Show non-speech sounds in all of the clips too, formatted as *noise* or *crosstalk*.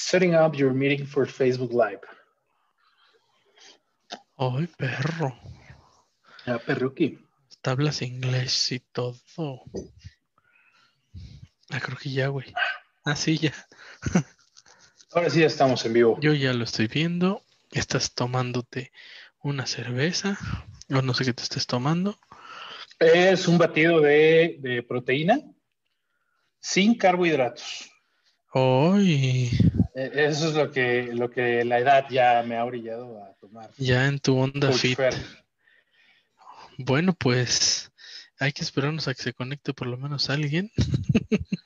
Setting up your meeting for Facebook Live. Ay, perro. Ya, perruqui. Hasta hablas inglés y todo. Ah, creo que ya, güey. Ah, sí, ya. *laughs* Ahora sí ya estamos en vivo. Yo ya lo estoy viendo. Estás tomándote una cerveza. O no sé qué te estés tomando. Es un batido de, de proteína sin carbohidratos. Eh, Eso es lo que, lo que la edad ya me ha orillado a tomar. ya en tu onda Coach fit. Bueno, pues hay que esperarnos a que se conecte por lo menos alguien. *laughs*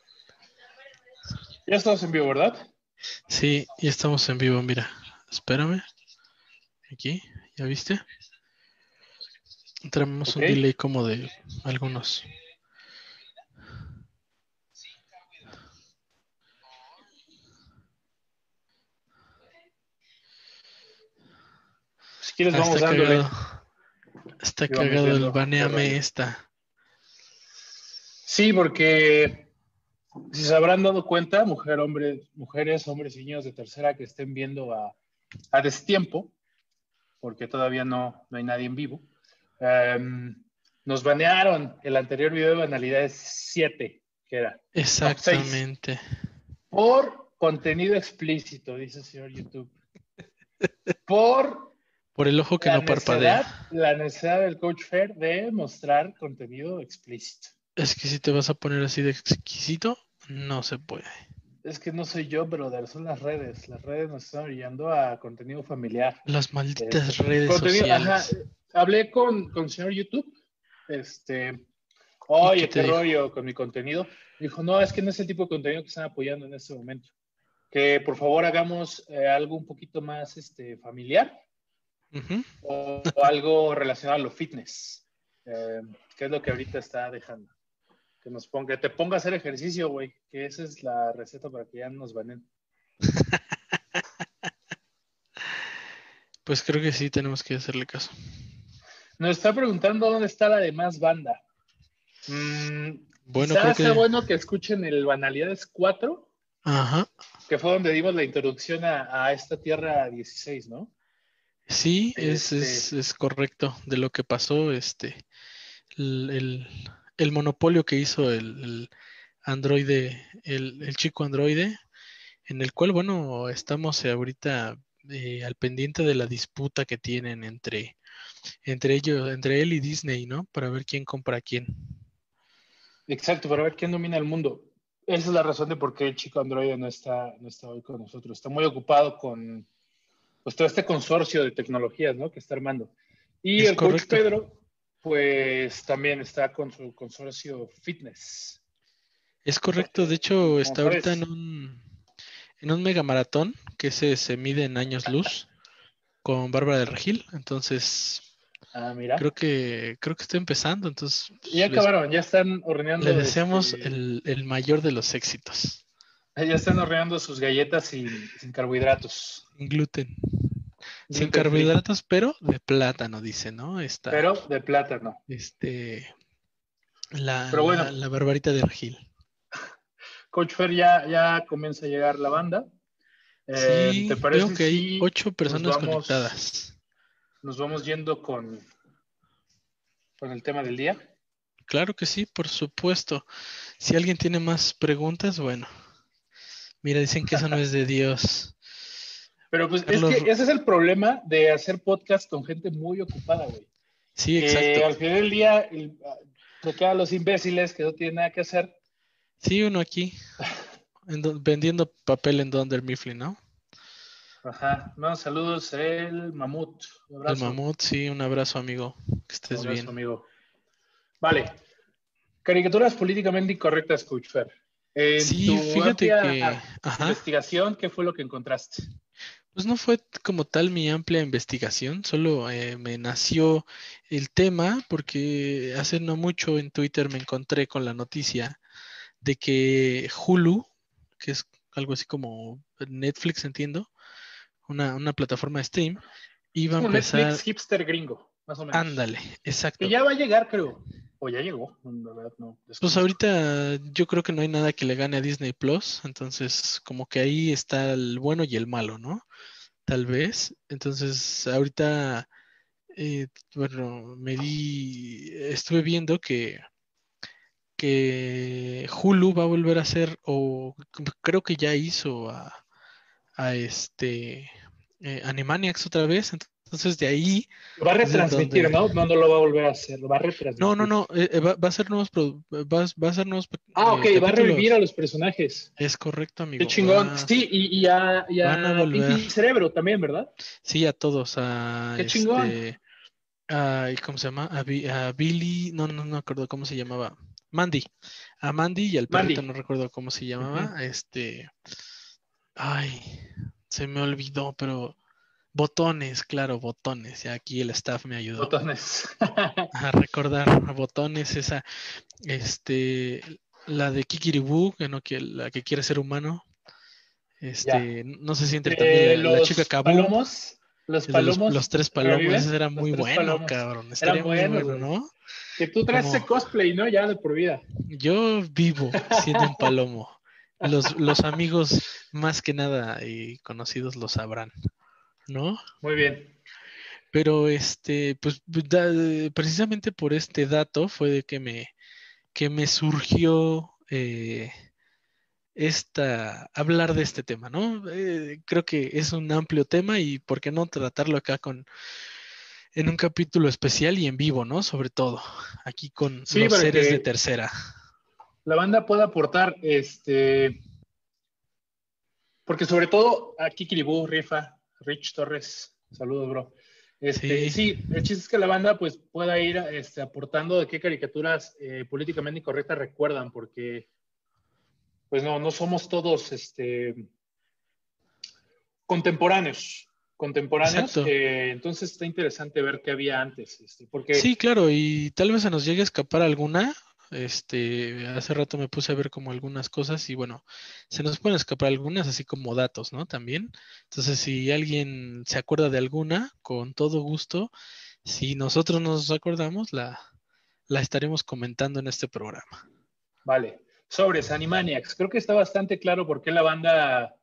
Ya estamos en vivo, ¿verdad? Sí, ya estamos en vivo, mira. Espérame. Aquí, ¿ya viste? Tenemos un delay como de algunos. Si quieres, Ah, vamos está dándole. cagado. Está vamos cagado el viendo baneame esta. Sí, porque si se habrán dado cuenta, mujer, hombre, mujeres, hombres y niños de tercera que estén viendo a, a destiempo, porque todavía no, no hay nadie en vivo, em, nos banearon el anterior video de banalidades 7, que era Exactamente. por contenido explícito, dice el señor YouTube. Por Por el ojo que la no parpadea. la necesidad del coach Fair de mostrar contenido explícito. Es que si te vas a poner así de exquisito, no se puede. Es que no soy yo, brother, son las redes. Las redes nos están orillando a contenido familiar. Las malditas Este, redes contenido- sociales. ajá, hablé con, con el señor YouTube. Este, oye, qué dijo? rollo con mi contenido. Dijo, no, es que no es el tipo de contenido que están apoyando en este momento. Que por favor hagamos eh, algo un poquito más este, familiar O, o algo relacionado a lo fitness, eh, que es lo que ahorita está dejando. Que nos ponga, que te ponga a hacer ejercicio, güey, que esa es la receta para que ya no nos banen. *laughs* Pues creo que sí tenemos que hacerle caso. Nos está preguntando dónde está la demás banda. Mm, Bueno, creo que. bueno que escuchen el Banalidades 4, Ajá. que fue donde dimos la introducción a, a esta Tierra 16, ¿no? Sí, es, es, Este- es correcto de lo que pasó, este, el, el- el monopolio que hizo el, el androide, el, el chico androide, en el cual, bueno, estamos ahorita eh, al pendiente de la disputa que tienen entre, entre ellos, entre él y Disney, ¿no? Para ver quién compra a quién. Exacto, para ver quién domina el mundo. Esa es la razón de por qué el chico androide no está, no está hoy con nosotros. Está muy ocupado con pues, todo este consorcio de tecnologías ¿no? que está armando. Y Es el coach correcto. Pedro, pues también está con su consorcio fitness. Es correcto, de hecho está ahorita en un, en un mega maratón que se, se mide en años luz con Bárbara de Regil, entonces Ah, mira. creo que creo que está empezando, entonces ya les- acabaron, ya están horneando. le deseamos este, el, el mayor de los éxitos. Ya están horneando sus galletas sin, sin carbohidratos. Sin gluten, sin carbohidratos, pero de plátano, dice, ¿no? Está Pero de plátano. este la, Pero bueno. la, la Barbarita de Regil. Coach Fer ya, ya comienza a llegar la banda. Eh, Sí, ¿Te parece que hay si ocho personas vamos- conectadas. nos vamos yendo con, con el tema del día? Claro que sí, por supuesto. Si alguien tiene más preguntas, bueno. Mira, dicen que eso no es de Dios. *laughs* Pero pues Carlos- es que ese es el problema de hacer podcast con gente muy ocupada, güey. Sí, exacto. al final del día el- se quedan los imbéciles que no tienen nada que hacer. Sí, uno aquí en do- vendiendo papel en Dunder Mifflin, ¿no? Ajá. No, saludos, el mamut. Un El abrazo. mamut, sí, un abrazo, amigo. Que Un estés abrazo, bien. amigo. Vale. Caricaturas políticamente incorrectas, Coach Fer. En Sí, tu fíjate que, ajá, investigación, ¿qué fue lo que encontraste? pues no fue como tal mi amplia investigación, solo eh, me nació el tema porque hace no mucho en Twitter me encontré con la noticia de que Hulu, que es algo así como Netflix, entiendo, una, una plataforma de stream, iba a empezar, Netflix hipster gringo. Más o menos. Ándale, exacto. Que ya va a llegar, creo. O ya llegó, la verdad no. Pues ahorita yo creo que no hay nada que le gane a Disney Plus, entonces como que ahí está el bueno y el malo, ¿no? Tal vez. Entonces ahorita, eh, bueno, me di, estuve viendo que, que Hulu va a volver a hacer, o creo que ya hizo a, a este eh, Animaniacs otra vez, entonces de ahí Lo va a retransmitir, donde- ¿no? No, no lo va a volver a hacer, lo va a retransmitir. No, no, no, eh, eh, va, va a ser nuevos, produ- va, va a ser nuevos Ah, eh, ok, va a revivir a los personajes. Es correcto, amigo. Qué chingón. Sí, y, y a, y a a Cerebro también, ¿verdad? Sí, a todos. A, Qué chingón. este, a- ¿cómo se llama? A, Bi- a Billy, no, no, no recuerdo cómo se llamaba. Mandy. A Mandy y al Mandy. perrito, no recuerdo cómo se llamaba. Este. Ay, se me olvidó, pero. Botones, claro, botones. Y aquí el staff me ayudó Botones. *laughs* a recordar botones, esa, este, la de Kikiribú, que no que la que quiere ser humano. Este, no sé si entre Eh, también la, chica Kabum. palomos. Los palomos. los tres palomos, ese era muy bueno, palomos. cabrón. Estaría muy buenos, bueno, güey. ¿no? Que tú traes Como- ese cosplay, ¿no? Ya de por vida. Yo vivo siendo un palomo. Los, los amigos más que nada y conocidos lo sabrán, ¿no? Muy bien. Pero este, pues da- precisamente por este dato fue de que me, que me surgió eh, esta, hablar de este tema, ¿no? Eh, creo que es un amplio tema y por qué no tratarlo acá con, en un capítulo especial y en vivo, ¿no? Sobre todo, aquí con Sí, los seres de tercera. La banda puede aportar, este. Porque sobre todo aquí Kiribú, Rifa, Rich Torres, saludos, bro. Este, Sí. sí. el chiste es que la banda pues pueda ir este, aportando de qué caricaturas eh, políticamente incorrectas recuerdan, porque pues no, no somos todos este, contemporáneos. Contemporáneos, eh, entonces está interesante ver qué había antes, este, porque Sí, claro, y tal vez se nos llegue a escapar alguna. Este, hace rato me puse a ver como algunas cosas y bueno, se nos pueden escapar algunas, así como datos, ¿no? También. Entonces, si alguien se acuerda de alguna, con todo gusto, si nosotros nos acordamos, la, la estaremos comentando en este programa. Vale. Sobres, Animaniacs. Creo que está bastante claro por qué la banda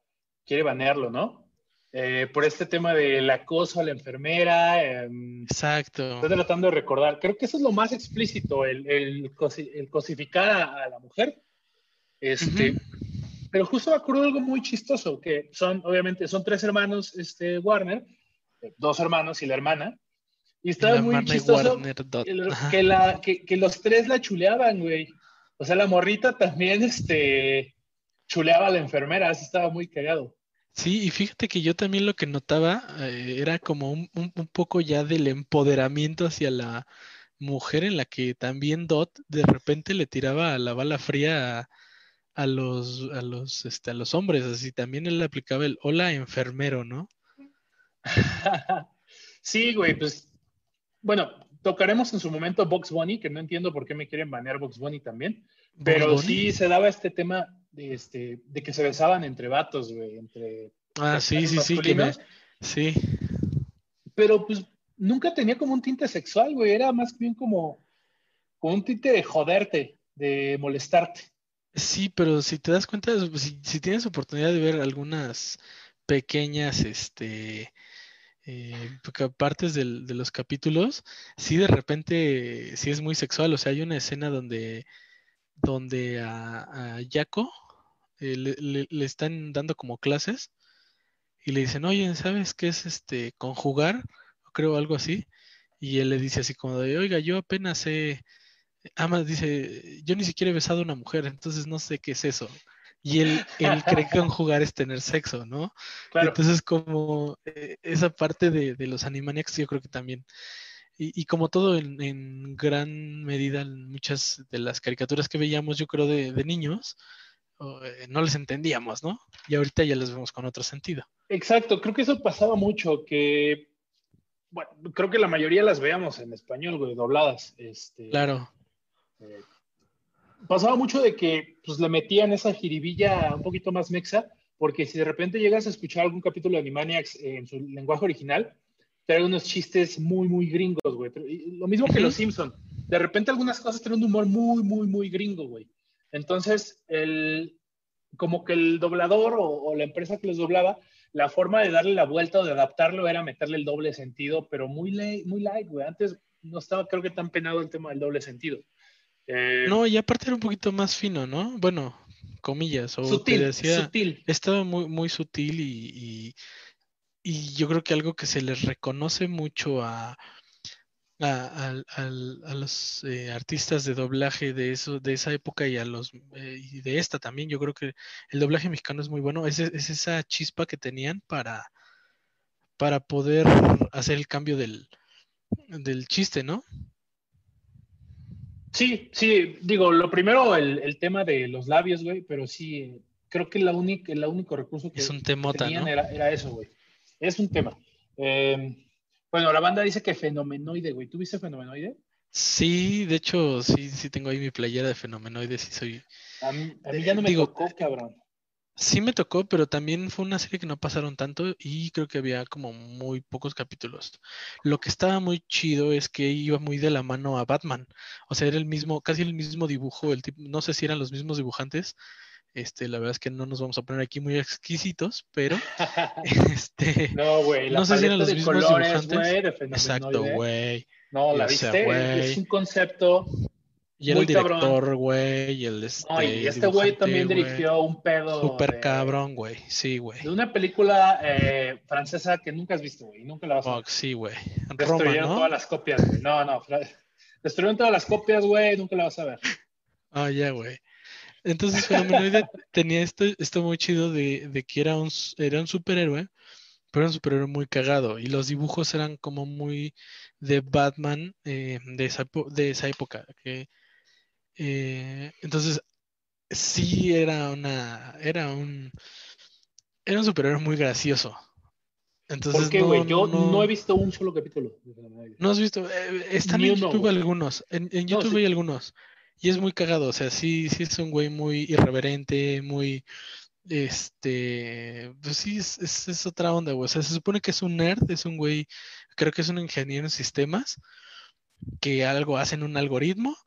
quiere banearlo, ¿no? Eh, por este tema del acoso a la enfermera. em, Exacto. estoy tratando de recordar. Creo que eso es lo más explícito, el, el cosi- el cosificar a, a la mujer. Este. Pero justo me acuerdo de algo muy chistoso, que son, obviamente, son tres hermanos este, Warner, dos hermanos y la hermana. Y estaba muy chistoso Warner que, la, que, que los tres la chuleaban, güey. O sea, la morrita también este, chuleaba a la enfermera, así estaba muy cagado. Sí, y fíjate que yo también lo que notaba eh, era como un, un- un poco ya del empoderamiento hacia la mujer en la que también Dot de repente le tiraba la bala fría a, a los, a los, este, a los hombres, así también él aplicaba el hola enfermero, ¿no? *laughs* sí, güey, pues, bueno, tocaremos en su momento Box Bunny, que no entiendo por qué me quieren banear Box Bunny también, pero Bunny. sí se daba este tema de, este, de que se besaban entre vatos, güey, entre Ah, sí, sí, sí, que me, masculinos, sí, pero pues nunca tenía como un tinte sexual, güey, era más bien como, como un tinte de joderte, de molestarte. sí, pero si te das cuenta, si, si tienes oportunidad de ver algunas pequeñas, este, eh, partes del- de los capítulos, sí de repente, sí es muy sexual, o sea, hay una escena donde, donde a, a Jaco eh, le, le- le están dando como clases y le dicen, oye, ¿sabes qué es este conjugar? Creo algo así. Y él le dice así como de, oiga, yo apenas he, ama, dice, yo ni siquiera he besado a una mujer, entonces no sé qué es eso. Y él, él cree que conjugar es tener sexo, ¿no? Claro. Entonces, como eh, esa parte de, de los Animaniacs, yo creo que también. Y, y como todo en, en gran medida, en muchas de las caricaturas que veíamos, yo creo, de, de niños, eh, no les entendíamos, ¿no? Y ahorita ya las vemos con otro sentido. Exacto, creo que eso pasaba mucho, que, bueno, creo que la mayoría las veíamos en español, güey, dobladas. Este, Claro, eh, pasaba mucho de que pues le metían esa jiribilla un poquito más mexa, porque si de repente llegas a escuchar algún capítulo de Animaniacs en su lenguaje original, trae unos chistes muy, muy gringos, güey. Lo mismo que Los Simpson. De repente algunas cosas traen un humor muy, muy, muy gringo, güey. Entonces, el, como que el doblador o, la empresa que los doblaba, la forma de darle la vuelta o de adaptarlo era meterle el doble sentido, pero muy, muy light, güey. Antes no estaba, creo que tan penado el tema del doble sentido. Eh, no, y aparte era un poquito más fino, ¿no? Bueno, comillas, o sutil, decía, sutil. Estaba muy, muy sutil y, y, yo creo que algo que se les reconoce mucho a, a, a, los eh, artistas de doblaje de eso, de esa época y a los eh, y de esta también, yo creo que el doblaje mexicano es muy bueno, es, es esa chispa que tenían para, para poder hacer el cambio del, del chiste, ¿no? Sí, sí, digo, lo primero, el, tema de los labios, güey, pero sí, creo que la única, el único recurso que, es un tenían era, eso, güey. Es un tema. Em, bueno, la banda dice que fenomenoide, güey. ¿Tú viste fenomenoide? Sí, de hecho, sí, sí tengo ahí mi playera de fenomenoide, sí soy. A mí, ya no me tocó, cabrón. Sí me tocó, pero también fue una serie que no pasaron tanto y creo que había como muy pocos capítulos. Lo que estaba muy chido es que iba muy de la mano a Batman. O sea, era el mismo, casi el mismo dibujo, el tipo, no sé si eran los mismos dibujantes. Este, la verdad es que no nos vamos a poner aquí muy exquisitos, pero *laughs* *laughs* este No, güey, no sé si eran los mismos dibujantes. Exacto, güey. No, la viste, es un concepto y era el director, güey, y el este. y este güey también dirigió un pedo. Súper cabrón, güey. Sí, güey. De una película eh, francesa que nunca has visto, güey. Nunca la vas a ver. sí, güey. Destruyeron todas las copias, güey. No, no. Destruyeron todas las copias, güey. Nunca la vas a ver. Ah, ya, güey. Entonces, Fenomenoide tenía esto, esto muy chido de, de que era un, era un superhéroe, pero era un superhéroe muy cagado. Y los dibujos eran como muy de Batman eh, de, esa, de esa época. Que eh, entonces, sí era una, era un, era un superhéroe muy gracioso. Entonces, ¿Por qué, güey? Yo no, he visto un solo capítulo. No has visto, eh, están en YouTube algunos, en, YouTube hay algunos. Y es muy cagado, o sea, sí, sí es un güey muy irreverente, muy, este, pues sí, es, es, es, otra onda, güey. O sea, se supone que es un nerd, es un güey, creo que es un ingeniero en sistemas, que algo hace en un algoritmo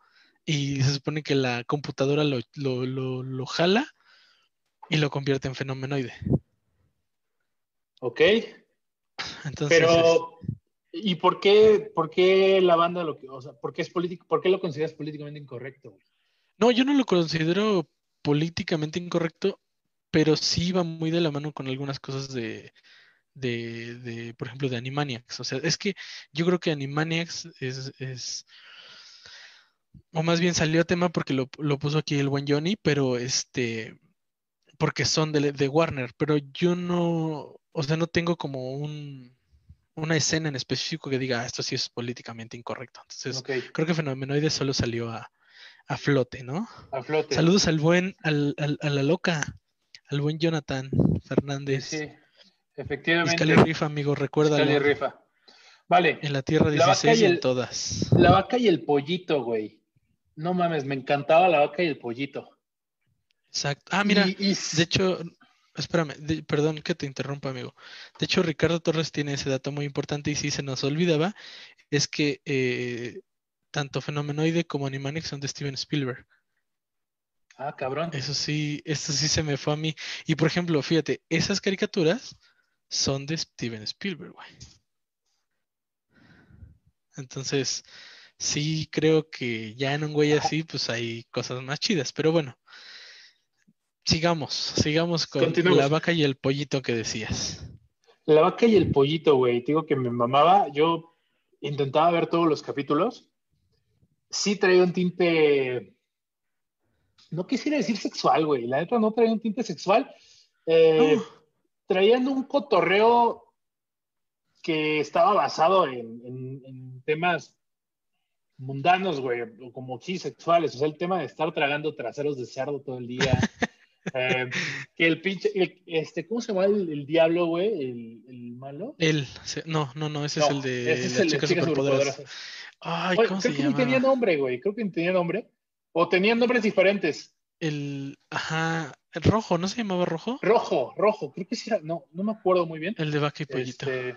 y se supone que la computadora lo, lo, lo, jala y lo convierte en fenomenoide. Ok. Entonces, Pero, ¿y por qué, por qué la banda lo que, o sea, por qué es político, por qué lo consideras políticamente incorrecto? No, yo no lo considero políticamente incorrecto, pero sí va muy de la mano con algunas cosas de, de, de por ejemplo, de Animaniacs. O sea, es que yo creo que Animaniacs es, es o más bien salió tema porque lo, puso aquí el buen Johnny, pero este, porque son de, de, Warner, pero yo no, o sea, no tengo como un, una escena en específico que diga, ah, esto sí es políticamente incorrecto. Entonces, creo que Fenomenoide solo salió a, a, flote, ¿no? A flote. Saludos al buen, al, al, a la loca, al buen Jonathan Fernández. Sí, efectivamente. Fiscal y rifa, amigo, recuerda. Fiscal y rifa. Vale. En la Tierra 16 y, en todas. La vaca y el pollito, güey. No mames, me encantaba la vaca y el pollito. Exacto. Ah, mira, de hecho, espérame, perdón que te interrumpa, amigo. De hecho, Ricardo Torres tiene ese dato muy importante y si se nos olvidaba, es que eh, tanto Fenomenoide como Animaniacs son de Steven Spielberg. Ah, cabrón. Eso sí, eso sí se me fue a mí. Y por ejemplo, fíjate, esas caricaturas son de Steven Spielberg, güey. Entonces, sí creo que ya en un güey así, pues hay cosas más chidas. Pero bueno, sigamos, sigamos con la vaca y el pollito que decías. La vaca y el pollito, güey. Digo que me mamaba. Yo intentaba ver todos los capítulos. Sí traía un tinte. No quisiera decir sexual, güey. La neta no traía un tinte sexual. Eh, traían un cotorreo que estaba basado en temas mundanos, güey, como sí sexuales, o sea, el tema de estar tragando traseros de cerdo todo el día. *laughs* Eh, que el pinche, este, ¿cómo se llama el, diablo, güey? El, malo. Él, no, no, no, ese es el de ese es el chica superpoderosa. Ay, ¿cómo creo que ni tenía nombre, güey, creo que ni tenía nombre. O tenían nombres diferentes. El, ajá, el rojo, ¿no se llamaba rojo? Rojo, rojo, creo que sí era, no, no me acuerdo muy bien. El de vaca y pollito. Este,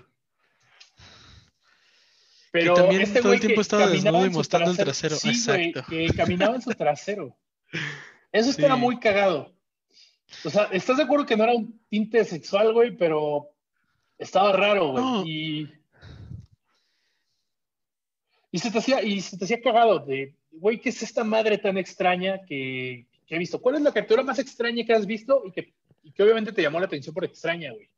Pero también este todo el tiempo que estaba desnudo y mostrando el trasero. Sí, güey, Exacto. que caminaba en su trasero. *laughs* Eso Sí. estaba muy cagado. O sea, ¿estás de acuerdo que no era un tinte sexual, güey? Pero estaba raro, güey. No. Y, y, se te hacía, y se te hacía cagado de, güey, ¿qué es esta madre tan extraña que, que he visto? ¿Cuál es la criatura más extraña que has visto y que, y que obviamente te llamó la atención por extraña, güey?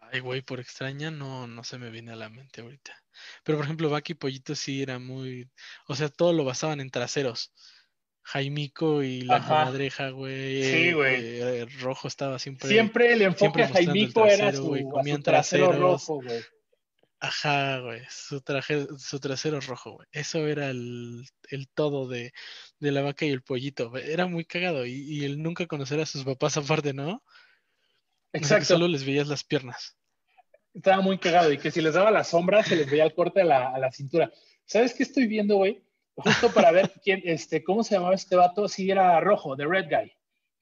Ay, güey, por extraña no, no se me viene a la mente ahorita. Pero por ejemplo, Baki Pollito sí era muy. O sea, todo lo basaban en traseros. Jaimico y la comadreja, güey. Sí, eh, güey. eh, rojo estaba siempre. Siempre el enfoque siempre a Jaimico era su, comían trasero traseros. rojo, güey. Ajá, güey. Su, traje, su trasero rojo, güey. Eso era el, el todo de, de la vaca y el pollito. Era muy cagado. Y, y el nunca conocer a sus papás aparte, ¿no? O sea, que Exacto. solo les veías las piernas. Estaba muy cagado y que si les daba la sombra se les veía el corte a la, a la cintura. ¿Sabes qué estoy viendo, güey? Justo para ver quién, este, cómo se llamaba este vato, sí era rojo, The Red Guy.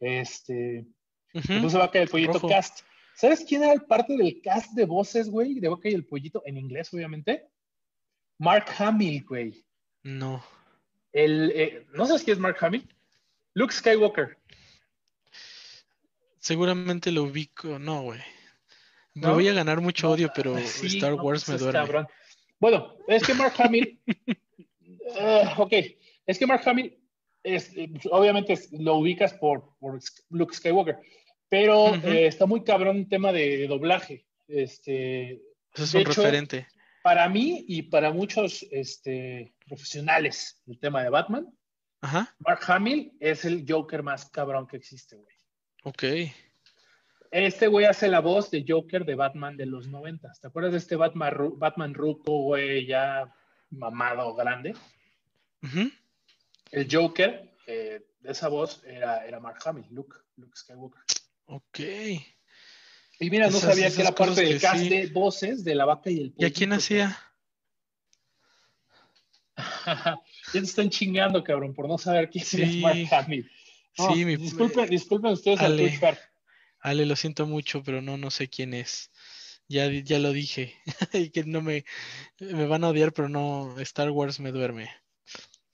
Este, Ujú. le puso Vaca y el Pollito Rojo. cast. ¿Sabes quién era el parte del cast de voces, güey? De Vaca y el Pollito, en inglés, obviamente. Mark Hamill, güey. No. El, eh, ¿No sabes quién es Mark Hamill? Luke Skywalker. Seguramente lo ubico. No, güey. Me ¿No? voy a ganar mucho odio, pero Sí, Star no, Wars pues me duerme. cabrón. Bueno, es que Mark Hamill. *laughs* eh, ok, es que Mark Hamill, es, obviamente lo ubicas por, por Luke Skywalker, pero eh, está muy cabrón el tema de doblaje. Este, Eso es un hecho, referente. para mí y para muchos este, profesionales del tema de Batman, Ajá. Mark Hamill es el Joker más cabrón que existe, güey. Ok. Este güey hace la voz de Joker de Batman de los 90. ¿Te acuerdas de este Batman, Batman ruco, güey, ya mamado, grande? El Joker eh, de esa voz era, era Mark Hamill, Luke, Luke Skywalker. Ok. Y mira, no Esas- sabía que era parte del cast sí. de voces de la vaca y el ¿Y a quién hacía? *laughs* ya te están chingando, cabrón, por no saber quién Sí. es Mark Hamill. No, Sí, mi- disculpen, disculpen ustedes al Ale. Fair. Ale, lo siento mucho, pero no, no sé quién es. Ya, ya lo dije. *laughs* y que no me, me van a odiar, pero no, Star Wars me duerme.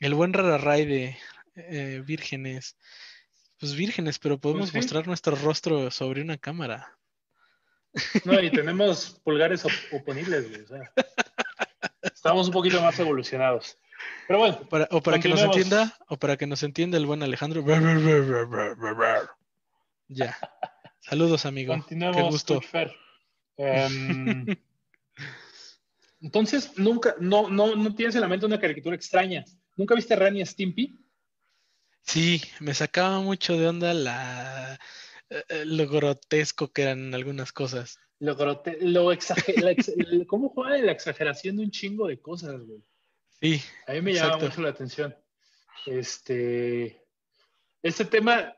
El buen Rararay de eh, vírgenes. Pues vírgenes, pero podemos sí. mostrar nuestro rostro sobre una cámara. No, y tenemos pulgares op- oponibles, güey. o sea, estamos un poquito más evolucionados. Pero bueno, Para- o para que nos entienda, o para que nos entienda el buen Alejandro. Ya. Saludos, amigo. Qué continuemos. gusto. Em, *laughs* entonces, nunca, no, no, no tienes en la mente una caricatura extraña. ¿Nunca viste Ren y Stimpy? Sí, me sacaba mucho de onda la eh, eh, lo grotesco que eran algunas cosas. Lo, grote- lo exager- ex- ¿Cómo juega la exageración de un chingo de cosas, güey? Sí, A mí me llama Exacto. mucho la atención. Este, este tema,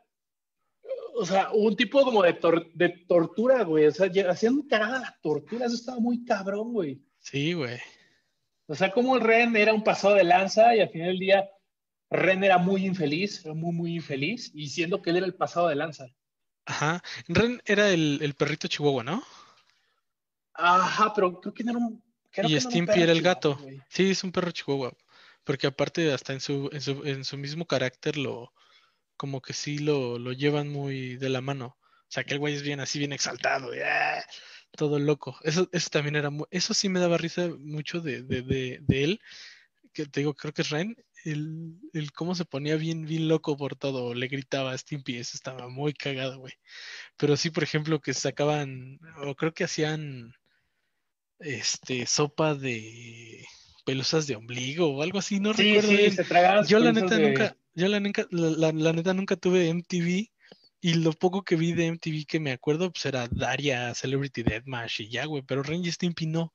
o sea, un tipo como de, tor- de tortura, güey. O sea, hacían cagada la tortura, eso estaba muy cabrón, güey. sí, güey. O sea, como el Ren era un pasado de lanza y al final del día Ren era muy infeliz, era muy, muy infeliz, y siendo que él era el pasado de lanza. Ajá. Ren era el, el perrito chihuahua, ¿no? Ajá, pero creo que no era un. creo Y que no un Stimpy era el gato. Sí, es un perro chihuahua. Porque aparte, hasta en su, en su, en su mismo carácter, lo, como que sí lo, lo llevan muy de la mano. O sea, que el güey es bien así, bien exaltado, y, ¡ah! Todo loco. Eso, eso también era, eso sí me daba risa mucho de, de, de, de él, que te digo, creo que es Ren, el, el cómo se ponía bien, bien loco por todo, le gritaba a Stimpy, eso estaba muy cagado, güey. Pero sí, por ejemplo, que sacaban, o creo que hacían, este, sopa de pelusas de ombligo o algo así, no Sí, recuerdo sí, bien. se Yo la neta de- nunca, yo la neta, la, la- la neta nunca tuve MTV y lo poco que vi de MTV que me acuerdo pues era Daria, Celebrity Deathmatch y ya, güey, pero Ren y Stimpy no.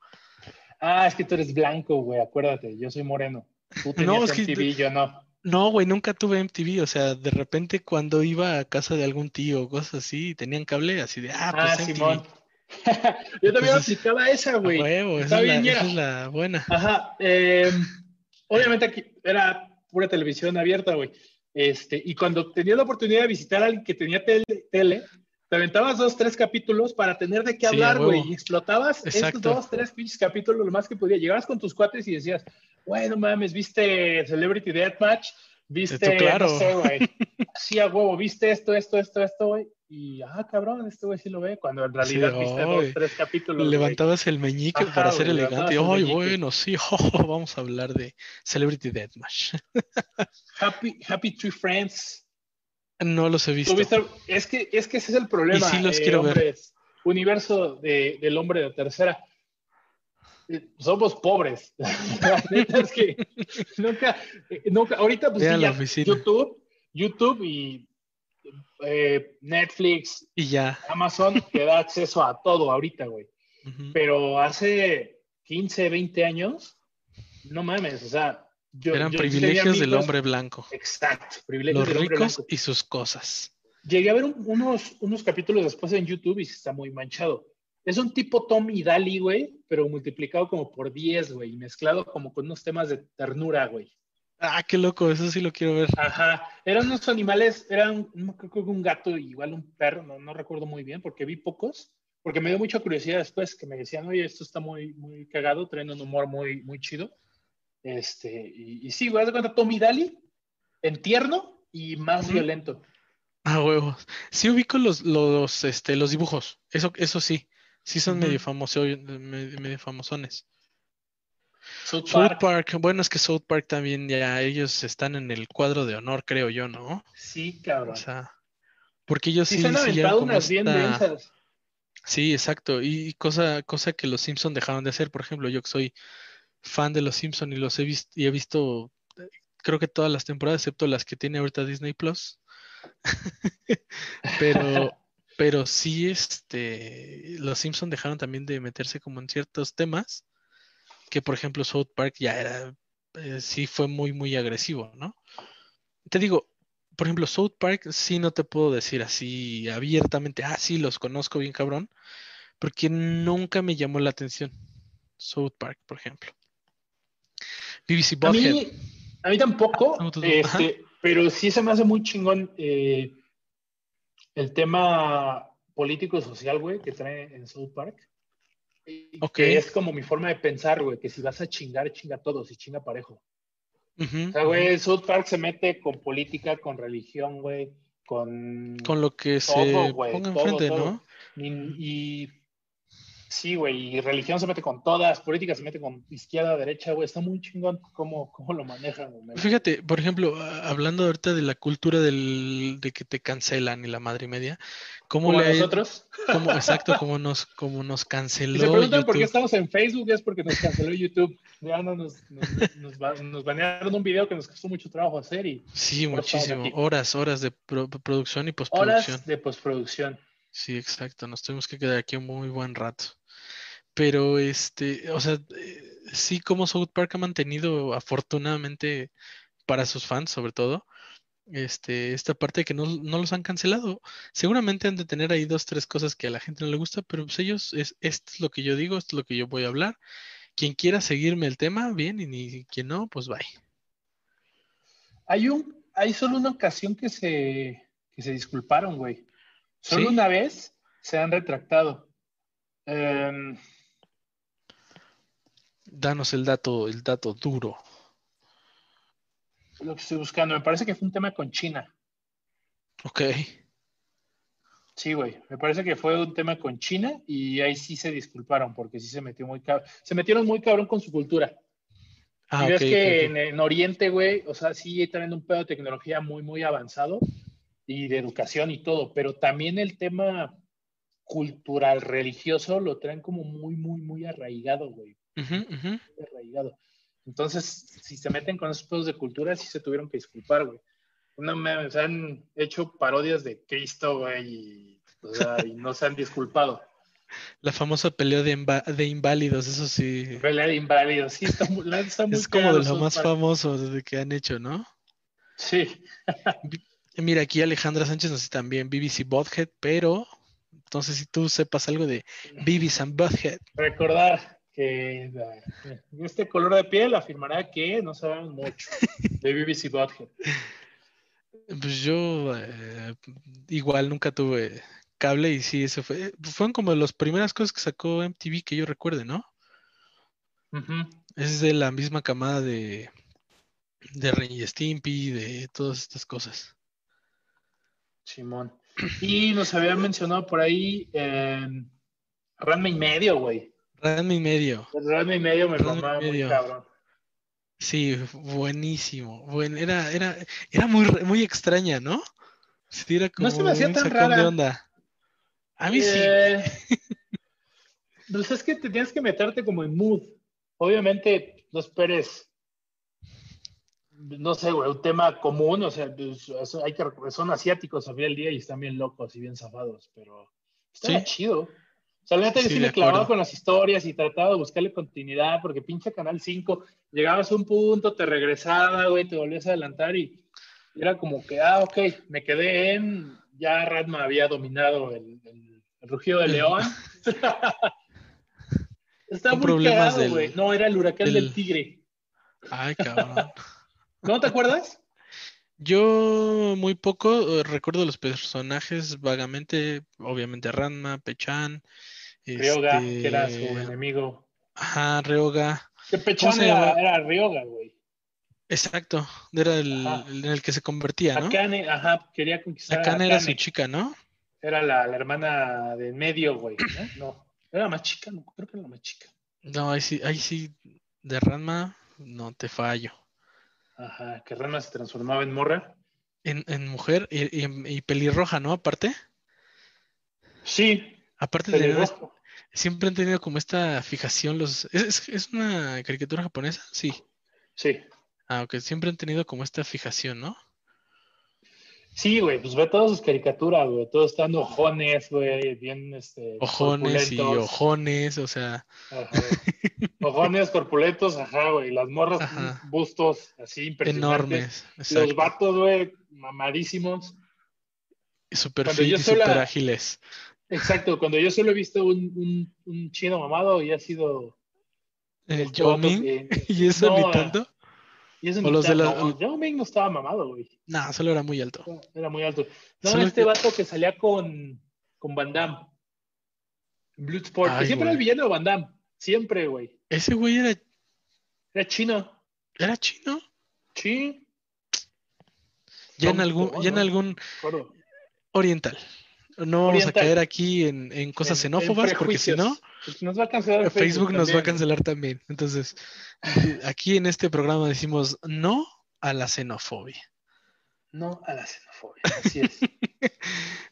Ah, es que tú eres blanco, güey, acuérdate, yo soy moreno. Tú tenías No, es que- MTV, yo no. No, güey, nunca tuve MTV, o sea, de repente cuando iba a casa de algún tío o cosas así, tenían cable así de, ah, Ah, pues MTV. Simón. *laughs* yo también Entonces, aplicaba esa, güey. huevo, Está esa es, la, bien, esa ya. es la buena. Ajá. eh, obviamente aquí era pura televisión abierta, güey. Este, y cuando tenía la oportunidad de visitar a alguien que tenía tele, tele, te aventabas dos, tres capítulos para tener de qué hablar, güey. Y explotabas estos dos, tres pinches capítulos lo más que podía. Llegabas con tus cuates y decías, bueno, mames, viste Celebrity Deathmatch, viste, Esto, claro. no sé, güey. *laughs* Sí, a huevo, viste esto, esto, esto, esto, güey. Y, ah, cabrón, este güey sí lo ve. Cuando en realidad Sí, viste dos, tres capítulos. güey. Levantabas el meñique Ajá, para ser güey, elegante. Ay, bueno, sí, *laughs* vamos a hablar de Celebrity Deathmatch. Happy, Happy Tree Friends. No los he visto. Es, que, es que ese es el problema. Y sí los eh, quiero ver. hombres. Universo de- del hombre de tercera. Eh, Somos pobres. *laughs* La neta es que nunca, eh, nunca, ahorita pues sí, ya. YouTube, YouTube y eh, Netflix, Y ya. Amazon *laughs* te da acceso a todo ahorita, güey. Pero hace 15, 20 años, no mames, o sea, yo, Eran yo privilegios del hombre blanco. Exacto, privilegios Los del hombre ricos blanco. y sus cosas. Llegué a ver un- unos, unos capítulos después en YouTube y está muy manchado. Es un tipo Tom y Dali, güey, pero multiplicado como por 10, güey, y mezclado como con unos temas de ternura, güey. Ah, qué loco, eso sí lo quiero ver. Ajá, eran unos animales, eran, creo que un gato y igual un perro, no, no recuerdo muy bien, porque vi pocos, porque me dio mucha curiosidad después, que me decían, oye, esto está muy, muy cagado, traen un humor muy, muy chido. Este, y, y sí, haz de cuenta, Tom y Dali, en tierno y más violento. Ah, huevos. Sí ubico los, los, este, los dibujos. Eso, eso sí. Sí son medio famosos, medio famosones. South South Park, bueno, es que South Park también ya ellos están en el cuadro de honor, creo yo, ¿no? sí, cabrón. O sea, porque ellos sí, sí se han aventado como unas bien esta- densas. Sí, exacto. Y cosa, cosa que los Simpson dejaron de hacer. Por ejemplo, yo que soy fan de los Simpson y los he visto y he visto, creo que todas las temporadas, excepto las que tiene ahorita Disney Plus. *laughs* Pero, pero sí, este, los Simpson dejaron también de meterse como en ciertos temas, que por ejemplo South Park ya era, eh, sí fue muy, muy agresivo, ¿no? Te digo, por ejemplo, South Park sí no te puedo decir así abiertamente, ah, sí, los conozco bien cabrón, porque nunca me llamó la atención South Park, por ejemplo. BBC A mí, a mí tampoco, No, tú- este, pero sí se me hace muy chingón eh, el tema político-social, güey, que trae en South Park. Ok. Que es como mi forma de pensar, güey, que si vas a chingar, chinga a todos y chinga parejo. O sea, güey, South Park se mete con política, con religión, güey, con... Con lo que se güey, ponga enfrente. ¿no? Y, y- sí, güey, y religión se mete con todas, política se mete con izquierda, derecha, güey, está muy chingón cómo, cómo lo manejan, güey. Fíjate, por ejemplo, hablando ahorita de la cultura del, de que te cancelan y la madre y media, ¿cómo le nosotros. cómo- *laughs* exacto, como nos, como nos Y canceló se preguntan por qué YouTube? estamos en Facebook, es porque nos canceló YouTube. Ya no nos, nos, nos, nos banearon un video que nos costó mucho trabajo hacer y Sí, muchísimo. Horas, horas de pro- producción y postproducción. horas de postproducción. Sí, exacto. Nos tuvimos que quedar aquí un muy buen rato. Pero este, o sea, eh, sí como South Park ha mantenido afortunadamente para sus fans, sobre todo, este, esta parte de que no, no los han cancelado. Seguramente han de tener ahí dos, tres cosas que a la gente no le gusta, pero pues ellos, es, esto es lo que yo digo, esto es lo que yo voy a hablar. Quien quiera seguirme el tema, bien, y ni quien no, pues bye. Hay un, hay solo una ocasión que se, que se disculparon, güey. Solo ¿Sí? una vez se han retractado. Em, Danos el dato, el dato duro. lo que estoy buscando, me parece que fue un tema con China. Ok. Sí, güey. Me parece que fue un tema con China y ahí sí se disculparon porque sí se metió muy cabrón. Se metieron muy cabrón con su cultura. Ah, y ves ok, ok, que. En, en Oriente, güey, o sea, sí traen un pedo de tecnología muy, muy avanzado y de educación y todo, pero también el tema cultural, religioso, lo traen como muy, muy, muy arraigado, güey. Arraigado. Entonces, si se meten con esos pedos de cultura, sí se tuvieron que disculpar, güey. No me se han hecho parodias de Cristo, güey, y, o sea, y no se han disculpado. *laughs* La famosa pelea de, inválidos, eso sí. Pelea de inválidos, sí, está muy, está *laughs* muy Es como de lo South más Park. famoso de que han hecho, ¿no? Sí, *laughs* Mira, aquí Alejandra Sánchez nos dice también BBC Bothead, pero entonces si tú sepas algo de BBC and Bothead. recordar que eh, este color de piel afirmará que no sabemos mucho de BBC Bothead. Pues yo eh, igual nunca tuve cable y sí, eso fue, fueron como las primeras cosas que sacó MTV que yo recuerde, ¿no? Es de la misma camada de, de Ren y Stimpy, de todas estas cosas. Simón. Y nos había mencionado por ahí eh, Ranma y medio, güey. Ranma y medio. Ranma y medio me mamaba muy cabrón. Sí, buenísimo. Bueno, era, era, era muy, muy extraña, ¿no? Sí, era como no se me hacía tan rara. onda. A mí sí. Eh, pues es que te tienes que meterte como en mood. Obviamente, los Pérez, no sé, güey, un tema común, o sea, pues, hay que, son asiáticos a fin del día y están bien locos y bien zafados, pero está chido. Sea, la neta sí, le clavaba con las historias y trataba de buscarle continuidad, porque pinche Canal 5, llegabas a un punto, te regresaba, güey, te volvías a adelantar y era como que, ah, ok, me quedé en, ya Radma había dominado el, el, rugido de león. *laughs* Está muy cagado, güey. No, era el huracán del... tigre. Ay, cabrón. *laughs* ¿No te acuerdas? Yo muy poco eh, recuerdo los personajes vagamente, obviamente Ranma, Pechan. Ryoga, que era su este, enemigo. Ajá, Ryoga. Que Pechan era, era Ryoga, güey. Exacto, era el, en el que se convertía, ¿no? Akane, ajá, quería conquistar. Akane, era su chica, ¿no? Era la, la hermana de medio, güey, ¿no? No, era la más chica, no, creo que era la más chica. No, ahí sí, ahí sí, de Ranma no te fallo. Ajá, que Ranma se transformaba en morra. En, en mujer y, y, pelirroja, ¿no? Aparte. Sí. Aparte de siempre han tenido como esta fijación los... ¿Es, ¿Es, una caricatura japonesa? Sí. Sí. Ah, ok, siempre han tenido como esta fijación, ¿no? Sí, güey, pues ve todas sus caricaturas, güey, todos están ojones, güey, bien, este... Ojones y ojones, o sea... Ojones, *laughs* corpulentos, ajá, güey, las morras, bustos, así, impresionantes. Enormes, Los vatos, güey, mamadísimos. Super fit y super ágiles. Exacto, cuando yo solo he visto un, un, un chino mamado y ha sido... El este *laughs* ¿Y eso no, tanto? Y eso o los de la... Yao Ming no estaba mamado, güey. No, solo era muy alto. Era muy alto. No, este vato que salía con, con Van Damme. Bloodsport. que siempre era el villano de Van Damme. Siempre, güey. Ese güey era. Era chino. ¿Era chino? Sí. Ya en algún, ya en algún oriental. No vamos a caer aquí en, en cosas xenófobas, porque si no, nos va a cancelar Facebook, nos va a cancelar también. Entonces, aquí en este programa decimos no a la xenofobia. No a la xenofobia, así es. *laughs*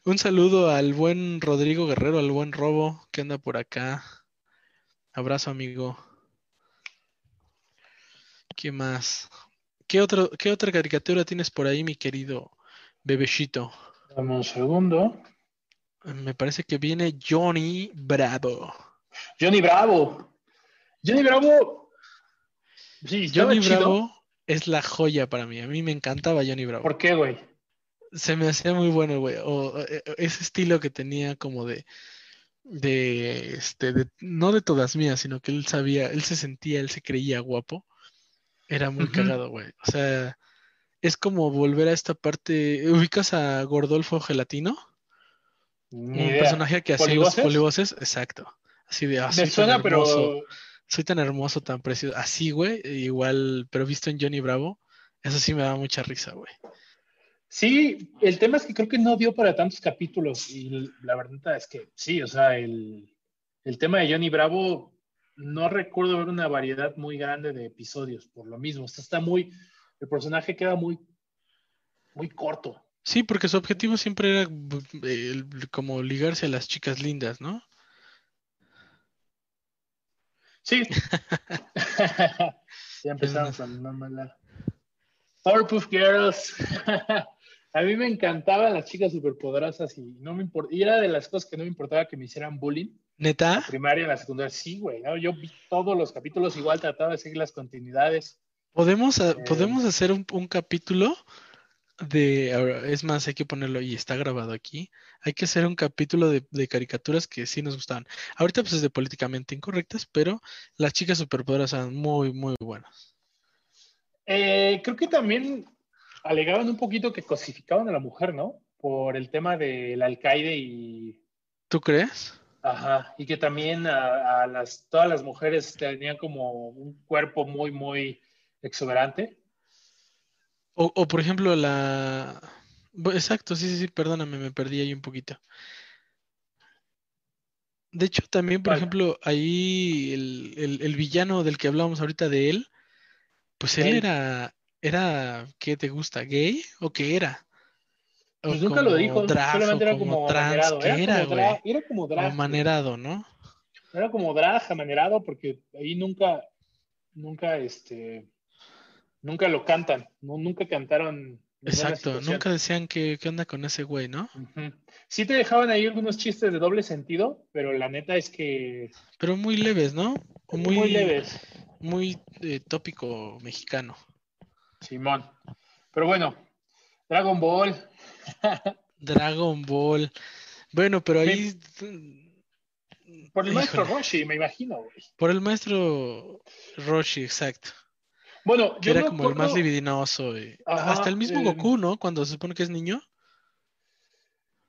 Un saludo al buen Rodrigo Guerrero, al buen Robo que anda por acá. Abrazo, amigo. ¿Qué más? ¿Qué, otro, ¿Qué otra caricatura tienes por ahí, mi querido bebecito? Dame un segundo. Me parece que viene Johnny Bravo. Johnny Bravo. Johnny Bravo. Sí, Johnny Bravo es la joya para mí. A mí me encantaba Johnny Bravo. ¿Por qué, güey? Se me hacía muy bueno, güey. O, e, e, ese estilo que tenía como de. De este, no de todas mías, sino que él sabía, él se sentía, él se creía guapo. Era muy cagado, güey. O sea, es como volver a esta parte. ¿Ubicas a Gordolfo Gelatino? Un personaje que hacía los polivoces, exacto. Así de, ah, Me suena, pero. Soy tan hermoso, tan precioso. Así, güey, igual, pero visto en Johnny Bravo, eso sí me da mucha risa, güey. Sí, el tema es que creo que no dio para tantos capítulos y la verdad es que sí, o sea, el, el tema de Johnny Bravo, no recuerdo ver una variedad muy grande de episodios, por lo mismo, está muy, el personaje queda muy, muy corto. Sí, porque su objetivo siempre era eh, como ligarse a las chicas lindas, ¿no? Sí. *laughs* *laughs* ya empezamos con no mala. Powerpuff Girls. *laughs* a mí me encantaban las chicas superpoderosas y no me importa. Y era de las cosas que no me importaba que me hicieran bullying. ¿Neta? La primaria, en la secundaria, sí, güey. Yo vi todos los capítulos igual, trataba de seguir las continuidades. ¿Podemos, eh, ¿podemos hacer un, un capítulo de, es más, hay que ponerlo y está grabado aquí. Hay que hacer un capítulo de, caricaturas que sí nos gustaban. Ahorita pues es de políticamente incorrectas, pero las chicas superpoderas eran muy, muy buenas. Eh, creo que también alegaban un poquito que cosificaban a la mujer, ¿no? por el tema del alcaide y... ¿Tú crees? Ajá, y que también a, a las, todas las mujeres tenían como un cuerpo muy, muy exuberante. O, o por ejemplo, la... Exacto, sí, sí, sí, perdóname, me perdí ahí un poquito. De hecho, también, por ejemplo, ahí el, el- el villano del que hablábamos ahorita de él, pues él Él. era, era, ¿qué te gusta? ¿Gay? ¿O qué era? O Pues nunca lo dijo, solamente o era como como trans, amanerado. ¿qué Era era, como drag, era como drag. manerado, ¿no? Era como drag, amanerado, porque ahí nunca, nunca, este, nunca lo cantan, no, nunca cantaron. Exacto, nunca decían qué, qué onda con ese güey, ¿no? Sí te dejaban ahí algunos chistes de doble sentido, pero la neta es que Pero muy leves, ¿no? O muy, muy, leves, muy eh, tópico mexicano. Simón. Pero bueno, Dragon Ball. *laughs* Dragon Ball. Bueno, pero ahí... Por el maestro. Roshi, me imagino, güey. Por el maestro Roshi, exacto. Bueno, Que yo era como el más libidinoso. y- Ajá, Hasta el mismo eh, Goku, ¿no? Cuando se supone que es niño.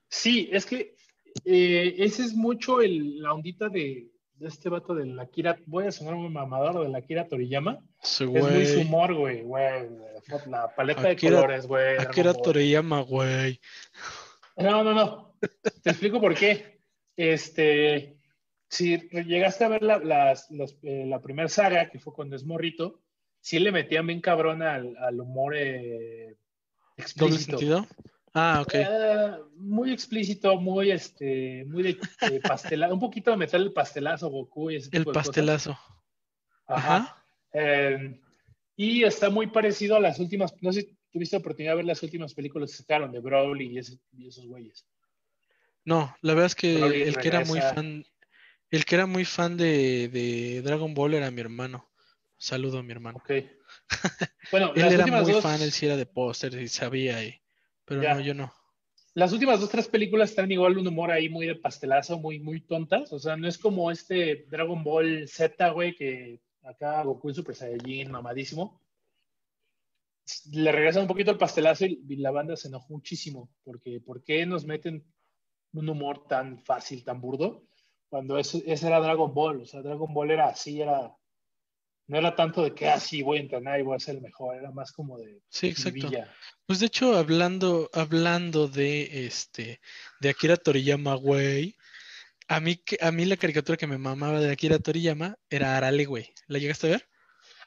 Sí, es que eh, ese es mucho el, la ondita de, de este vato del Akira. Voy a sonar muy mamador del Akira Toriyama. Ese Es muy su humor, güey, güey. La paleta de colores, güey. Akira. Toriyama, güey. No, no, no. Te explico por qué. Este, si llegaste a ver la, las- los- eh, la primera saga, que fue cuando es morrito, sí le metían bien cabrón al, al humor eh, ¿Doble explícito. sentido? Ah, ok. Eh, muy explícito, muy este, muy de, de *laughs* pastelazo, un poquito de meter el pastelazo Goku y ese El cosas. pastelazo. Ajá. Ajá. Eh, y está muy parecido a las últimas, no sé si tuviste oportunidad de ver las últimas películas que sacaron de Broly y, ese- y esos güeyes. No, la verdad es que Broly el que era muy fan, el que era muy fan de, de Dragon Ball era mi hermano. Saludo a mi hermano. Ok. *laughs* Bueno, Él las era últimas muy dos, fan, él sí era de póster y sabía, y- pero Ya. no, yo no. las últimas dos, tres películas están igual un humor ahí muy de pastelazo, muy, muy tontas. O sea, no es como este Dragon Ball Z, güey, que acá Goku en Super Saiyajin, mamadísimo. Le regresan un poquito el pastelazo y, la banda se enojó muchísimo. Porque, ¿por qué nos meten un humor tan fácil, tan burdo? Cuando eso, ese era Dragon Ball. O sea, Dragon Ball era así, era. No era tanto de que así voy a entrenar y voy a ser el mejor, era más como de Sí, exacto. jiribilla. Pues de hecho, hablando, hablando de este, de Akira Toriyama, güey, a mí, a mí la caricatura que me mamaba de Akira Toriyama era Arale, güey. ¿La llegaste a ver?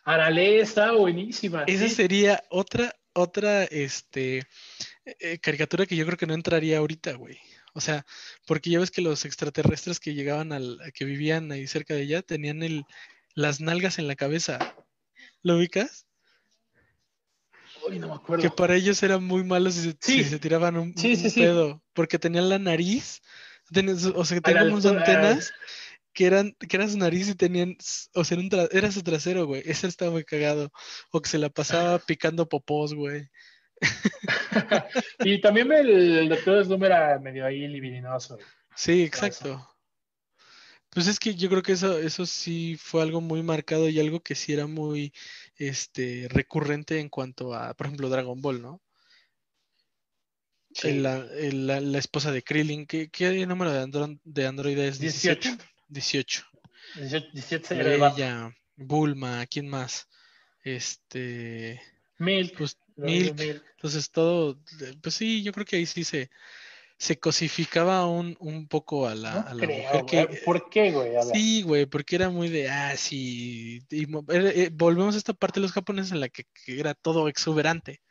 Arale está buenísima. Esa sí. sería otra, otra, este, eh, caricatura que yo creo que no entraría ahorita, güey. O sea, porque ya ves que los extraterrestres que llegaban al, que vivían ahí cerca de ella tenían el, las nalgas en la cabeza. ¿Lo ubicas? Uy, no me acuerdo. Que para ellos eran muy malos si se, Sí. si se tiraban un, Sí, sí, pedo, porque tenían la nariz, o sea, tenían unas antenas que eran, que era su nariz y tenían, o sea, era, era su trasero, güey. Ese estaba muy cagado. O que se la pasaba *laughs* picando popós, güey. *laughs* y también el, el Doctor Doom era medio ahí libidinoso. Sí, exacto. Pues es que yo creo que eso, eso sí fue algo muy marcado y algo que sí era muy este recurrente en cuanto a, por ejemplo, Dragon Ball, ¿no? Sí. La, la- la esposa de Krillin, ¿qué, qué número de, andro- de Android es? 18. 18. 18, 17 era el vato. Ella, Bulma, ¿quién más? Este, Milk. pues digo, Milk. Entonces todo, pues sí, yo creo que ahí sí se, se cosificaba un, un poco a la, No a la creo, mujer que, güey. ¿Por qué, güey? A. Sí, güey, porque era muy de, ah, sí. y eh, eh, volvemos a esta parte de los japoneses en la que, que era todo exuberante.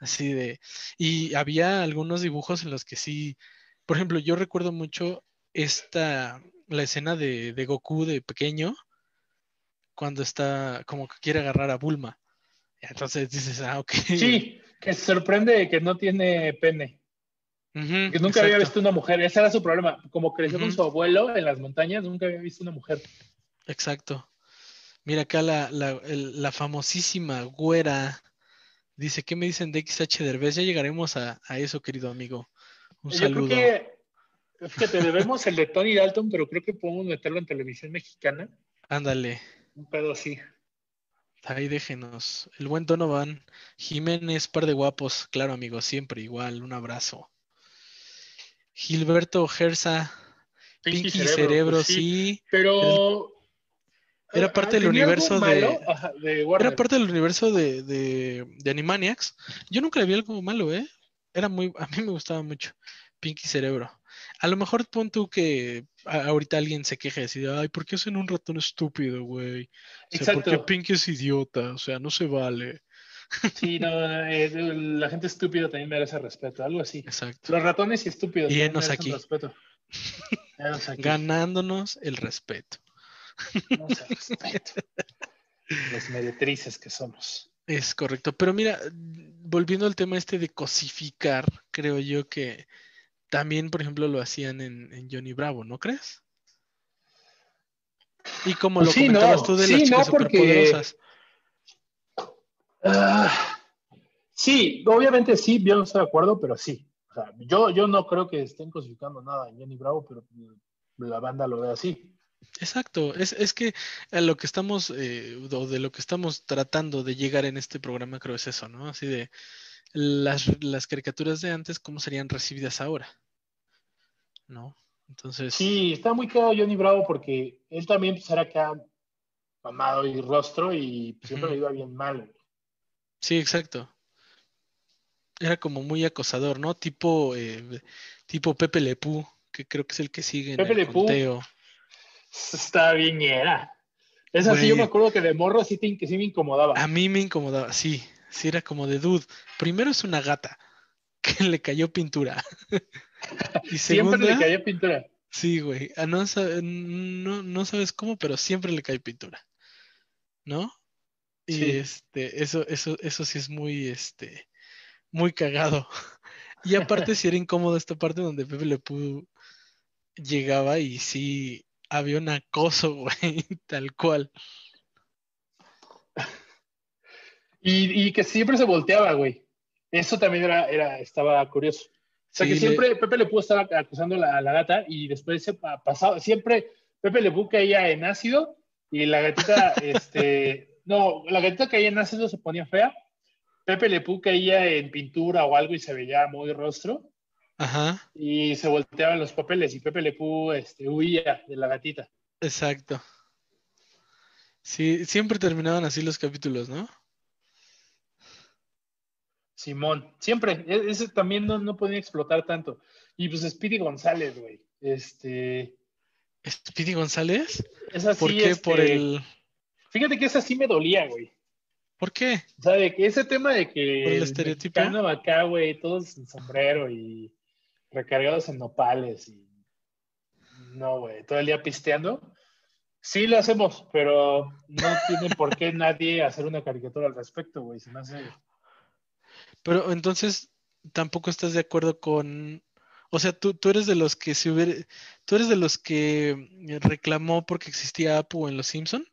Así de. Y había algunos dibujos en los que sí. Por ejemplo, yo recuerdo mucho esta. La escena de, de Goku de pequeño. Cuando está como que quiere agarrar a Bulma. Entonces dices, ah, ok. Sí, que se sorprende que no tiene pene. Nunca había visto una mujer. Ese era su problema. Como creció con su abuelo en las montañas, nunca había visto una mujer. Exacto. Mira acá la, la, el- la famosísima güera. Dice, ¿qué me dicen de XH Derbez? Ya llegaremos a, a eso, querido amigo. Un Yo saludo. creo que, fíjate, debemos el de Tony Dalton, pero creo que podemos meterlo en televisión mexicana. Ándale, Un pedo así. ahí déjenos. El buen Donovan Jiménez, par de guapos. Claro, amigo, siempre igual. Un abrazo. Gilberto Gersa, Pinky, Cerebro, pues sí. Pero. Era ah, parte del ¿tenía algo universo de. Ajá, de Warner. Era parte del universo de, de, de Animaniacs. Yo nunca le vi algo malo, ¿eh? Era muy. A mí me gustaba mucho. Pinky Cerebro. A lo mejor pon tú que ahorita alguien se queje y decide, ay, ¿por qué hacen un ratón estúpido, güey? O sea, porque Exacto. Pinky es idiota, o sea, no se vale. Sí, no, eh, la gente estúpida también merece respeto, algo así. Exacto. Los ratones y estúpidos. Y enos aquí. Respeto. Enos aquí. Ganándonos el respeto. No se respeto. Los meretrices que somos. Es correcto. Pero mira, volviendo al tema este de cosificar, creo yo que también, por ejemplo, lo hacían en, en Johnny Bravo, ¿no crees? Y como Pues lo sí, comentabas no, tú de sí, las chicas no, porque- superpoderosas. Ah, sí, obviamente sí, yo no estoy de acuerdo, pero sí. O sea, yo, yo no creo que estén cosificando nada en Jenny Bravo, pero la banda lo ve así. Exacto, es, es que a lo que estamos, eh, o de lo que estamos tratando de llegar en este programa, creo es eso, ¿no? Así de las, las caricaturas de antes, ¿cómo serían recibidas ahora? ¿No? Entonces, Sí, está muy cagado Johnny Bravo porque él también pues, era acá mamado y rostro y siempre le iba bien mal. Sí, exacto. Era como muy acosador, ¿no? Tipo, eh, tipo Pepe Le Pew, que creo que es el que sigue en Pepe el Le Pew. conteo. Está bien ñera. Es así, Güey. yo me acuerdo que de morro sí, te, sí me incomodaba. A mí me incomodaba, sí, sí era como de dude. Primero es una gata *laughs* que le cayó pintura. *laughs* y *laughs* Siempre le segunda, caía pintura. Sí, güey. No, no, no sabes cómo, pero siempre le cae pintura. ¿No? Y Sí. este, eso, eso, eso sí es muy, este, muy cagado. *laughs* Y aparte sí era incómodo esta parte donde Pepe Le Pew llegaba y sí había un acoso, *laughs* güey, tal cual. Y, y que siempre se volteaba, güey. Eso también era, era, estaba curioso. O sea, Sí, que le- siempre Pepe Le Pew estaba acusando a la, gata y después se pa- pasaba, siempre Pepe Le Pew caía en ácido y la gatita, *laughs* este, no, la gatita caía en ácido, se ponía fea. Pepe Le Pew caía en pintura o algo y se veía muy rostro Ajá, y se volteaban los papeles y Pepe Le Pew este, huía de la gatita. exacto. Sí, siempre terminaban así los capítulos, ¿no? Simón, siempre, e- ese también no, no podía explotar tanto. Y pues Speedy González, güey. Este, Speedy González, esa sí, ¿por qué? este, Por el, Fíjate que esa sí me dolía, güey. ¿por qué? O sea, de que ese tema de que ¿Por el estereotipo? mexicano acá, güey, todos en sombrero y recargados en nopales y no, güey, todo el día pisteando. Sí lo hacemos, pero no tiene por qué *laughs* nadie hacer una caricatura al respecto, güey. Se me hace... Pero entonces tampoco estás de acuerdo con, o sea, tú, tú eres de los que si hubiera, tú eres de los que reclamó porque existía Apu en Los Simpson.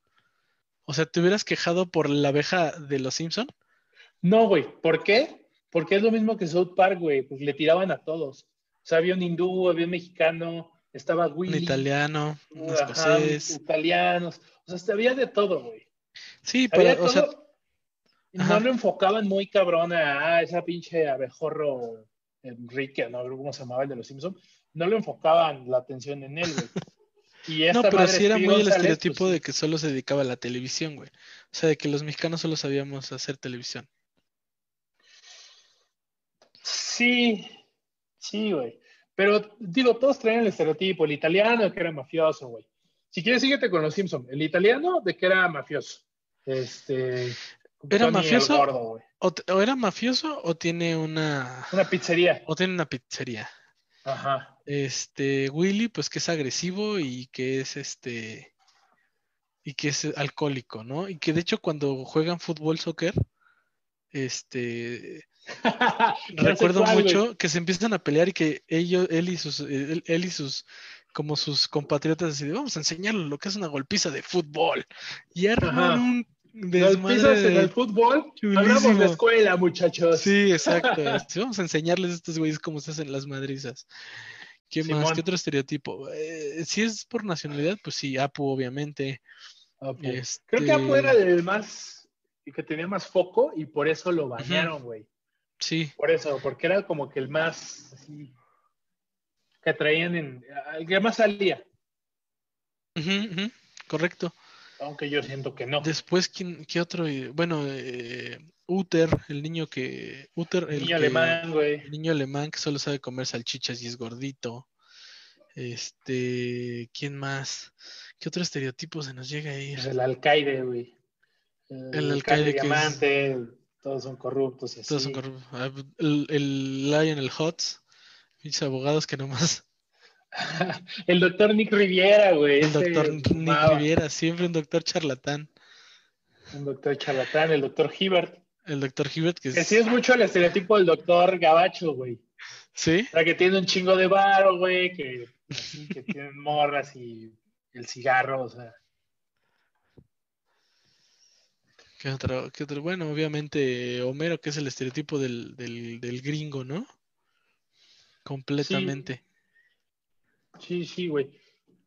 O sea, ¿te hubieras quejado por la abeja de Los Simpson? No, güey, ¿por qué? Porque es lo mismo que South Park, güey, pues le tiraban a todos. O sea, había un hindú, había un mexicano, estaba Un Willy, italiano, un escocés. italianos, o sea, había de todo, güey. Sí, Había pero, o sea, ajá. no lo enfocaban muy cabrón a ah, esa pinche abejorro Enrique, no cómo se llamaba el de los Simpsons. No lo enfocaban la atención en él, güey. *laughs* Y esta no, pero madre sí era muy el estereotipo pues, de que solo se dedicaba a la televisión, güey. O sea, de que los mexicanos solo sabíamos hacer televisión. Sí, sí, güey. Pero digo, todos traen el estereotipo, el italiano de que era mafioso, güey. Si quieres, síguete con los Simpsons. El italiano de que era mafioso. Este. ¿Era mafioso? gordo, o era mafioso o tiene una, Una pizzería. o tiene una pizzería. Ajá. Este, Willy, pues que es agresivo y que es este, y que es alcohólico, ¿no? Y que de hecho cuando juegan fútbol, soccer, este, *laughs* recuerdo cuál, mucho que se empiezan a pelear y que ellos, él y sus, él, él y sus, como sus compatriotas así de, vamos a enseñarles lo que es una golpiza de fútbol. Y arman un pisos en el fútbol. Chulísimo. Hablamos de escuela, muchachos. Sí, exacto. *laughs* Sí, vamos a enseñarles a estos güeyes cómo se hacen las madrizas. ¿Qué más? ¿Qué otro estereotipo? Eh, si es por nacionalidad, pues sí, Apu, obviamente. Ok. Este, Creo que Apu era el más. que tenía más foco y por eso lo bañaron, güey. Sí, Por eso, porque era como que el más. Así, que traían en. El que más salía. Correcto. Aunque yo siento que no. Después, ¿quién, ¿qué otro? Bueno, eh, Uther, el niño que. Uther, El el niño que- alemán, güey. El niño alemán que solo sabe comer salchichas y es gordito. Este, ¿quién más? ¿Qué otro estereotipo se nos llega a ir? Pues el alcaide, güey. El alcaide que es- diamante, todos son corruptos y así. Todos son corruptos. Ah, El, el Lionel Hutz, pinches abogados que nomás. *laughs* el doctor Nick Riviera, güey. El doctor Nick fumaba. Riviera, siempre un doctor charlatán. Un doctor charlatán, el doctor Hibbert. El doctor Hibbert, que Que es. sí es mucho el estereotipo del doctor Gabacho, güey. ¿Sí? O sea, que tiene un chingo de varo, güey, que, así, que tienen morras y el cigarro, o sea. ¿Qué otro, qué otro? Bueno, obviamente Homero, que es el estereotipo del, del, del gringo, ¿no? Completamente. Sí, sí, güey.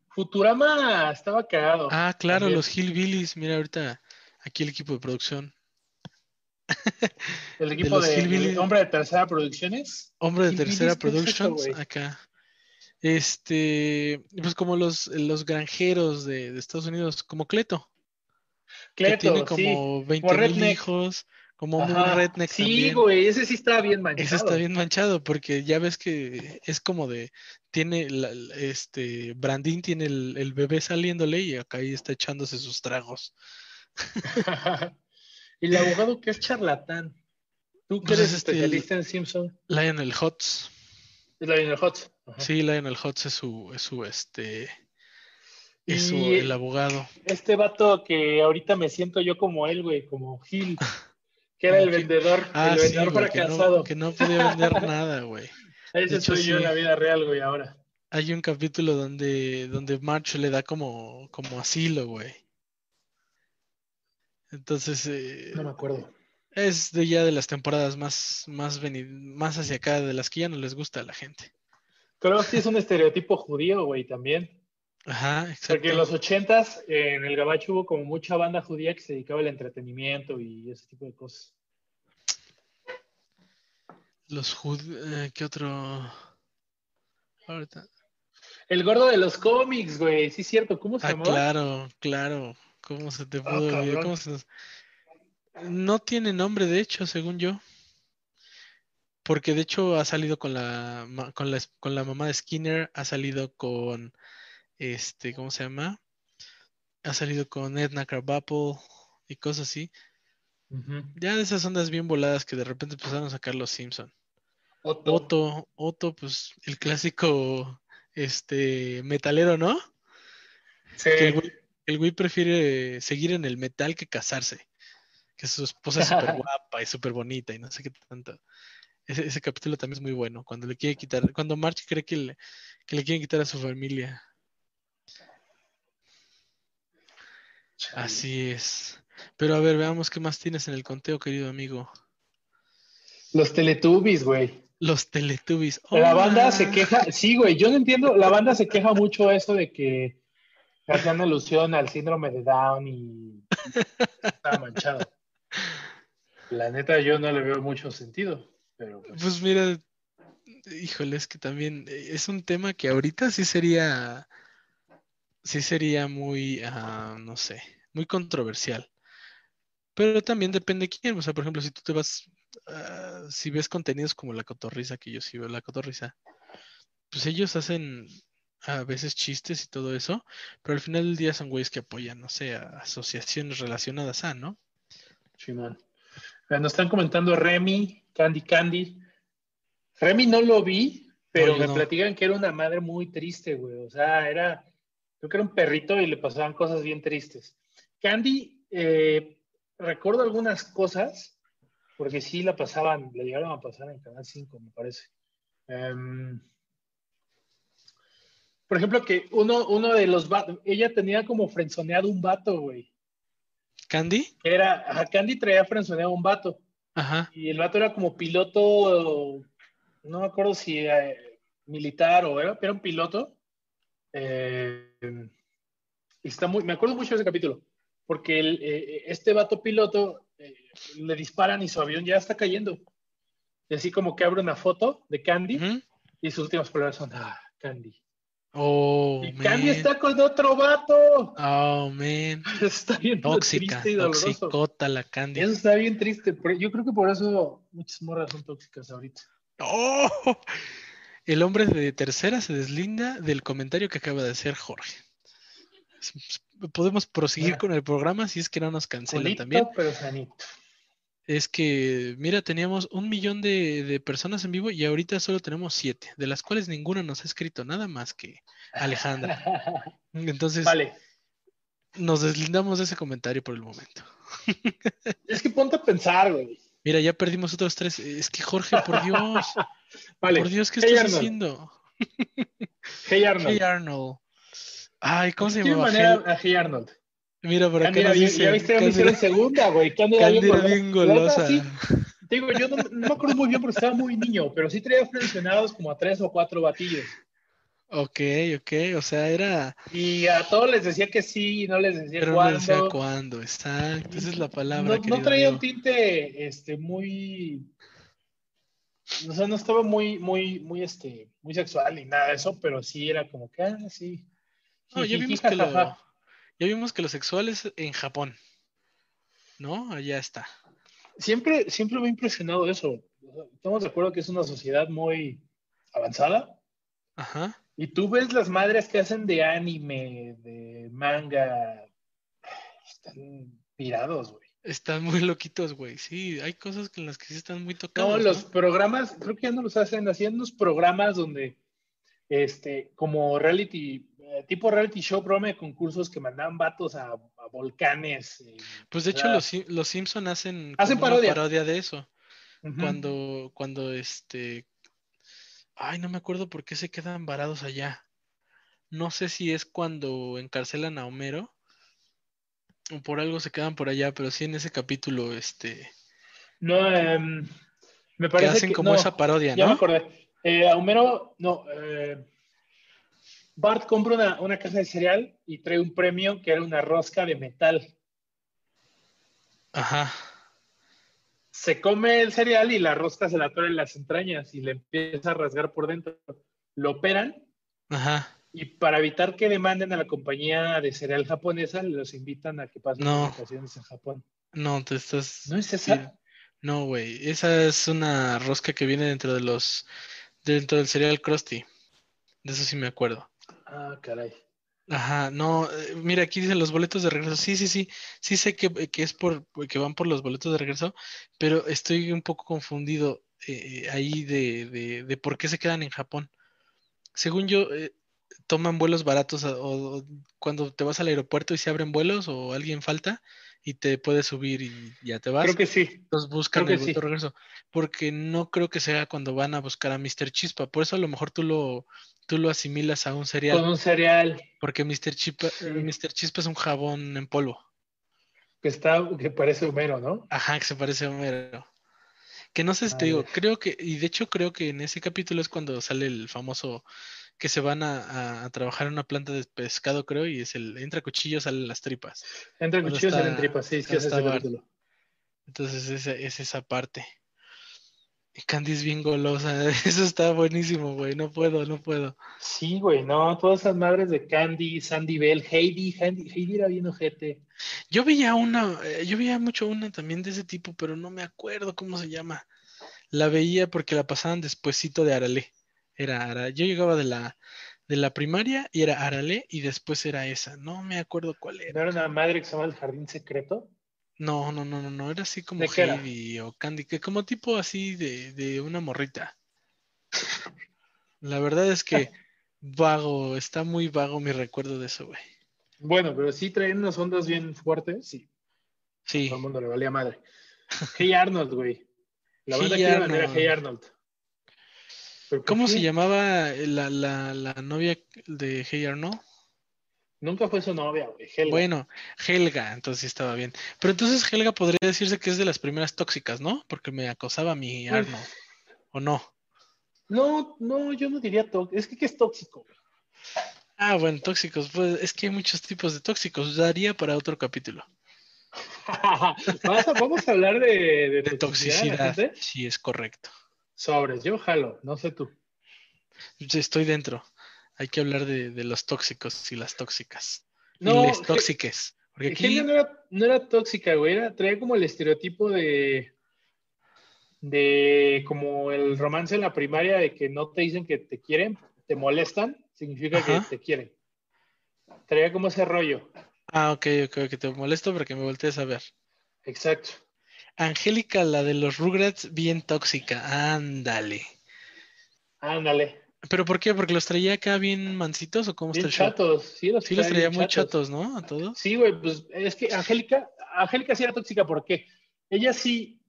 Futurama estaba cagado. Ah, claro, También. los Hillbillies. Mira, ahorita aquí el equipo de producción. *laughs* El equipo de, hombre de tercera producciones. Hombre de tercera ¿qué es eso, productions, acá. Este, pues como los, los granjeros de, de Estados Unidos, como Cleto, que Cleto, tiene sí. como 20 como mil hijos, como Ajá. redneck Sí, también. güey, ese sí estaba bien manchado. Ese está bien manchado porque ya ves que es como de, tiene, la- este, Brandín tiene el, el bebé saliéndole y acá ahí está echándose sus tragos. *laughs* y el abogado que es charlatán. Tú que Pues eres es este, especialista en Simpson. Lionel Hutz, Es Lionel. Ajá. sí, Lionel Hutz es su, es su, este, es su, el abogado. Este vato que ahorita me siento yo como él, güey, como Gil, que era el vendedor, Ah, el sí, vendedor güey, que fracasado. no, que no podía vender *laughs* nada, güey. Ese soy yo en la vida real, güey, ahora. Hay un capítulo donde, donde March le da como, como asilo, güey. Entonces, eh, No me acuerdo. es de ya de las temporadas más, más, más hacia acá, de las que ya no les gusta a la gente. Creo que sí es un estereotipo judío, güey, también. Ajá, Porque exacto. en los ochentas, eh, en el Gabacho hubo como mucha banda judía que se dedicaba al entretenimiento y ese tipo de cosas. Los jud- eh, ¿qué otro? Ahorita. El gordo de los cómics, güey, sí es cierto. ¿Cómo se Ah, llamaba? claro, claro. ¿Cómo se te Ah, pudo olvidar? cabrón. ¿Cómo se nos- No tiene nombre, de hecho, según yo. Porque de hecho ha salido con la, con la, con la mamá de Skinner, ha salido con, este, ¿cómo se llama? Ha salido con Edna Krabappel y cosas así. Ya de esas ondas bien voladas que de repente empezaron a sacar los Simpson. Otto. Otto, Otto, pues el clásico, este, metalero, ¿no? Sí. que el güey, el güey prefiere seguir en el metal que casarse. Que su esposa es *laughs* súper guapa y súper bonita y no sé qué tanto. Ese, ese capítulo también es muy bueno. Cuando le quiere quitar, cuando March cree que le, que le quieren quitar a su familia. Chale. Así es. Pero a ver, veamos qué más tienes en el conteo, querido amigo. Los Teletubbies, güey. Los Teletubbies. La banda se queja, sí, güey, yo no entiendo, la banda se queja mucho eso de que hacían alusión al síndrome de Down y estaba manchado. La neta, yo no le veo mucho sentido, pero pues, Pues mira, híjole, es que también eh, es un tema que ahorita sí sería, sí sería muy, ah, no sé, muy controversial. Pero también depende de quién. O sea, por ejemplo, si tú te vas, ah, si ves contenidos como La Cotorrisa, que yo sí veo La Cotorrisa, pues ellos hacen a veces chistes y todo eso, pero al final del día son güeyes que apoyan, no sé, a asociaciones relacionadas a, ¿no? chingón. Eh, Nos están comentando Remy, Candy Candy. Remy no lo vi, pero No, me no. platican que era una madre muy triste, güey. O sea, era, creo que era un perrito y le pasaban cosas bien tristes. Candy, eh, recuerdo algunas cosas, porque sí la pasaban, la llegaron a pasar en Canal 5, me parece. Em, por ejemplo, que uno, uno de los vatos, ella tenía como frenzoneado un vato, güey. ¿Candy? Era, a Candy traía frenzoneado un vato. Ajá. Y el vato era como piloto, no me acuerdo si eh, militar o era, era un piloto. Eh, y está muy, me acuerdo mucho de ese capítulo, porque el, eh, este vato piloto eh, le disparan y su avión ya está cayendo. Y así como que abre una foto de Candy y sus últimas palabras son, "Ah, Candy. Oh, Y man. Está con otro vato. Oh, man. *laughs* Está bien Tóxica, triste y toxicota la Candy. Eso está bien triste. pero Yo creo que por eso muchas morras son tóxicas ahorita. ¡Oh! El hombre de tercera se deslinda del comentario que acaba de hacer Jorge. Podemos proseguir Ya. con el programa si es que no nos cancelan Culito, también. pero sanito. Es que, mira, teníamos un millón de, de personas en vivo y ahorita solo tenemos siete, de las cuales ninguna nos ha escrito nada más que Alejandra. *laughs* Entonces, vale. nos deslindamos de ese comentario por el momento. *laughs* Es que ponte a pensar, güey. Mira, ya perdimos otros tres. Es que Jorge, por *laughs* Dios, Vale. por Dios, ¿qué Hey, estás Arnold. haciendo? Hey Arnold. Hey Arnold. Ay, ¿cómo se manera Hey- a Hey Arnold? Mira, por acá nos bien- dice ya viste, me hicieron segunda, güey. Cándida bien Cándida golosa. bien La neta, golosa. sí, te digo, yo no, no me acuerdo muy bien porque estaba muy niño, pero sí traía fraccionados como a tres o cuatro batillos. Ok, ok, o sea, era, Y a todos les decía que sí y no les decía pero no cuándo. decía cuándo, exacto, esa es la palabra, no, no traía un tinte este, muy. O sea, no estaba muy, muy, muy, este, muy sexual ni nada de eso, pero sí era como que, ah, sí. No, Jijiji, vimos que lo. Ya vimos que lo sexual es en Japón, ¿no? Allá está. Siempre, siempre me ha impresionado eso. Estamos de acuerdo que es una sociedad muy avanzada. Ajá. Y tú ves las madres que hacen de anime, de manga, están pirados, güey. Están muy loquitos, güey. Sí, hay cosas en las que sí están muy No, tocados. los ¿no? programas, creo que ya no los hacen, hacían unos programas donde, este, como reality, tipo reality show, programa de concursos que mandaban vatos a, a volcanes. eh, Pues de hecho los, los Simpson hacen Hacen como una parodia. de eso. Cuando, cuando este, ay, no me acuerdo por qué se quedan varados allá. No sé si es cuando encarcelan a Homero o por algo se quedan por allá, pero sí en ese capítulo, este, No, em, me que parece hacen que- como no, esa parodia, Ya me ¿no? acordé. Eh, a Homero, no. eh, Bart compra una, una caja de cereal y trae un premio que era una rosca de metal. Ajá. Se come el cereal y la rosca se la atora en las entrañas y le empieza a rasgar por dentro. Lo operan Ajá. y para evitar que demanden a la compañía de cereal japonesa, los invitan a que pasen No. vacaciones en Japón. No, te estás. ¿No es sí. esa? No, güey. Esa es una rosca que viene dentro de los. dentro del cereal Krusty. De eso sí me acuerdo. Ah, caray. Ajá, no, eh, mira, aquí dicen los boletos de regreso. Sí, sí, sí, sí sé que, que es por, que van por los boletos de regreso, pero estoy un poco confundido eh, ahí de, de, de por qué se quedan en Japón. Según yo, eh, toman vuelos baratos o cuando te vas al aeropuerto y se abren vuelos o alguien falta y te puedes subir y ya te vas. Creo que sí. Entonces buscan creo el sí. regreso. Porque no creo que sea cuando van a buscar a Mr. Chispa. Por eso a lo mejor tú lo, tú lo asimilas a un cereal. Con un cereal Porque Mr. Chispa, Sí. Mr. Chispa es un jabón en polvo. que está, que parece Homero, ¿no? Ajá, que se parece a Homero. Que no sé si te digo, creo que, y de hecho creo que en ese capítulo es cuando sale el famoso que se van a, a- trabajar en una planta de pescado, creo, y es el entra cuchillo, salen las tripas. Cuchillos está- salen tripas, sí, sí, ese es. Entonces esa, es esa parte. Y Candy es bien golosa. *laughs* Eso está buenísimo, güey. No puedo, no puedo. Sí, güey, no, todas esas madres de Candy, Sandy Bell, Heidi, Heidi, Heidi era bien ojete. Yo veía una, eh, yo veía mucho una también de ese tipo, pero no me acuerdo cómo se llama. La veía porque la pasaban despuesito de Arale. Era Ara- yo llegaba de la de la primaria y era Arale y después era esa. No me acuerdo cuál ¿No era. era una madre que se llama El Jardín Secreto? No, no, no, no, no, era así como ¿De qué era? Heidi o Candy, que como tipo así de, de una morrita. *laughs* La verdad es que vago, está muy vago mi recuerdo de eso, güey. Bueno, pero sí traían unas ondas bien fuertes, sí, Sí, todo el mundo le valía madre. Hey Arnold, güey. La banda Hey quiere vender a Arnold. Hey Arnold. ¿Pero por ¿cómo qué? se llamaba la, la, la novia de Hey Arnold? Nunca fue su novia, güey. Helga. Bueno, Helga, entonces sí estaba bien. Pero entonces Helga podría decirse que es de las primeras tóxicas, ¿no? Porque me acosaba mi Pues- Arnold. ¿O no? No, no, yo no diría tóxico. Es que ¿qué es tóxico, güey? Ah, bueno, tóxicos. Pues es que hay muchos tipos de tóxicos. Daría para otro capítulo. *laughs* A- vamos a hablar de, de, De toxicidad. Sí, es correcto. Sobres, yo jalo, no sé tú. Estoy dentro. hay que hablar de, de los tóxicos y las tóxicas. No, y les Ge- tóxiques. Porque aquí, no era, no era tóxica, güey. Era, traía como el estereotipo de. de como el romance en la primaria de que no te dicen que te quieren, te molestan, significa Ajá. que te quieren. Traía como ese rollo. ah, ok, ok, ok, te molesto porque me voltees a ver. Exacto. Angélica, la de los Rugrats, bien tóxica. Ándale. Ándale. ¿Pero por qué? ¿Porque los traía acá bien mansitos o cómo está el show? chatos. Sí, los, Sí, los traía muy chatos, ¿no? A todos. Sí, güey, pues es que Angélica, Angélica sí era tóxica porque ella sí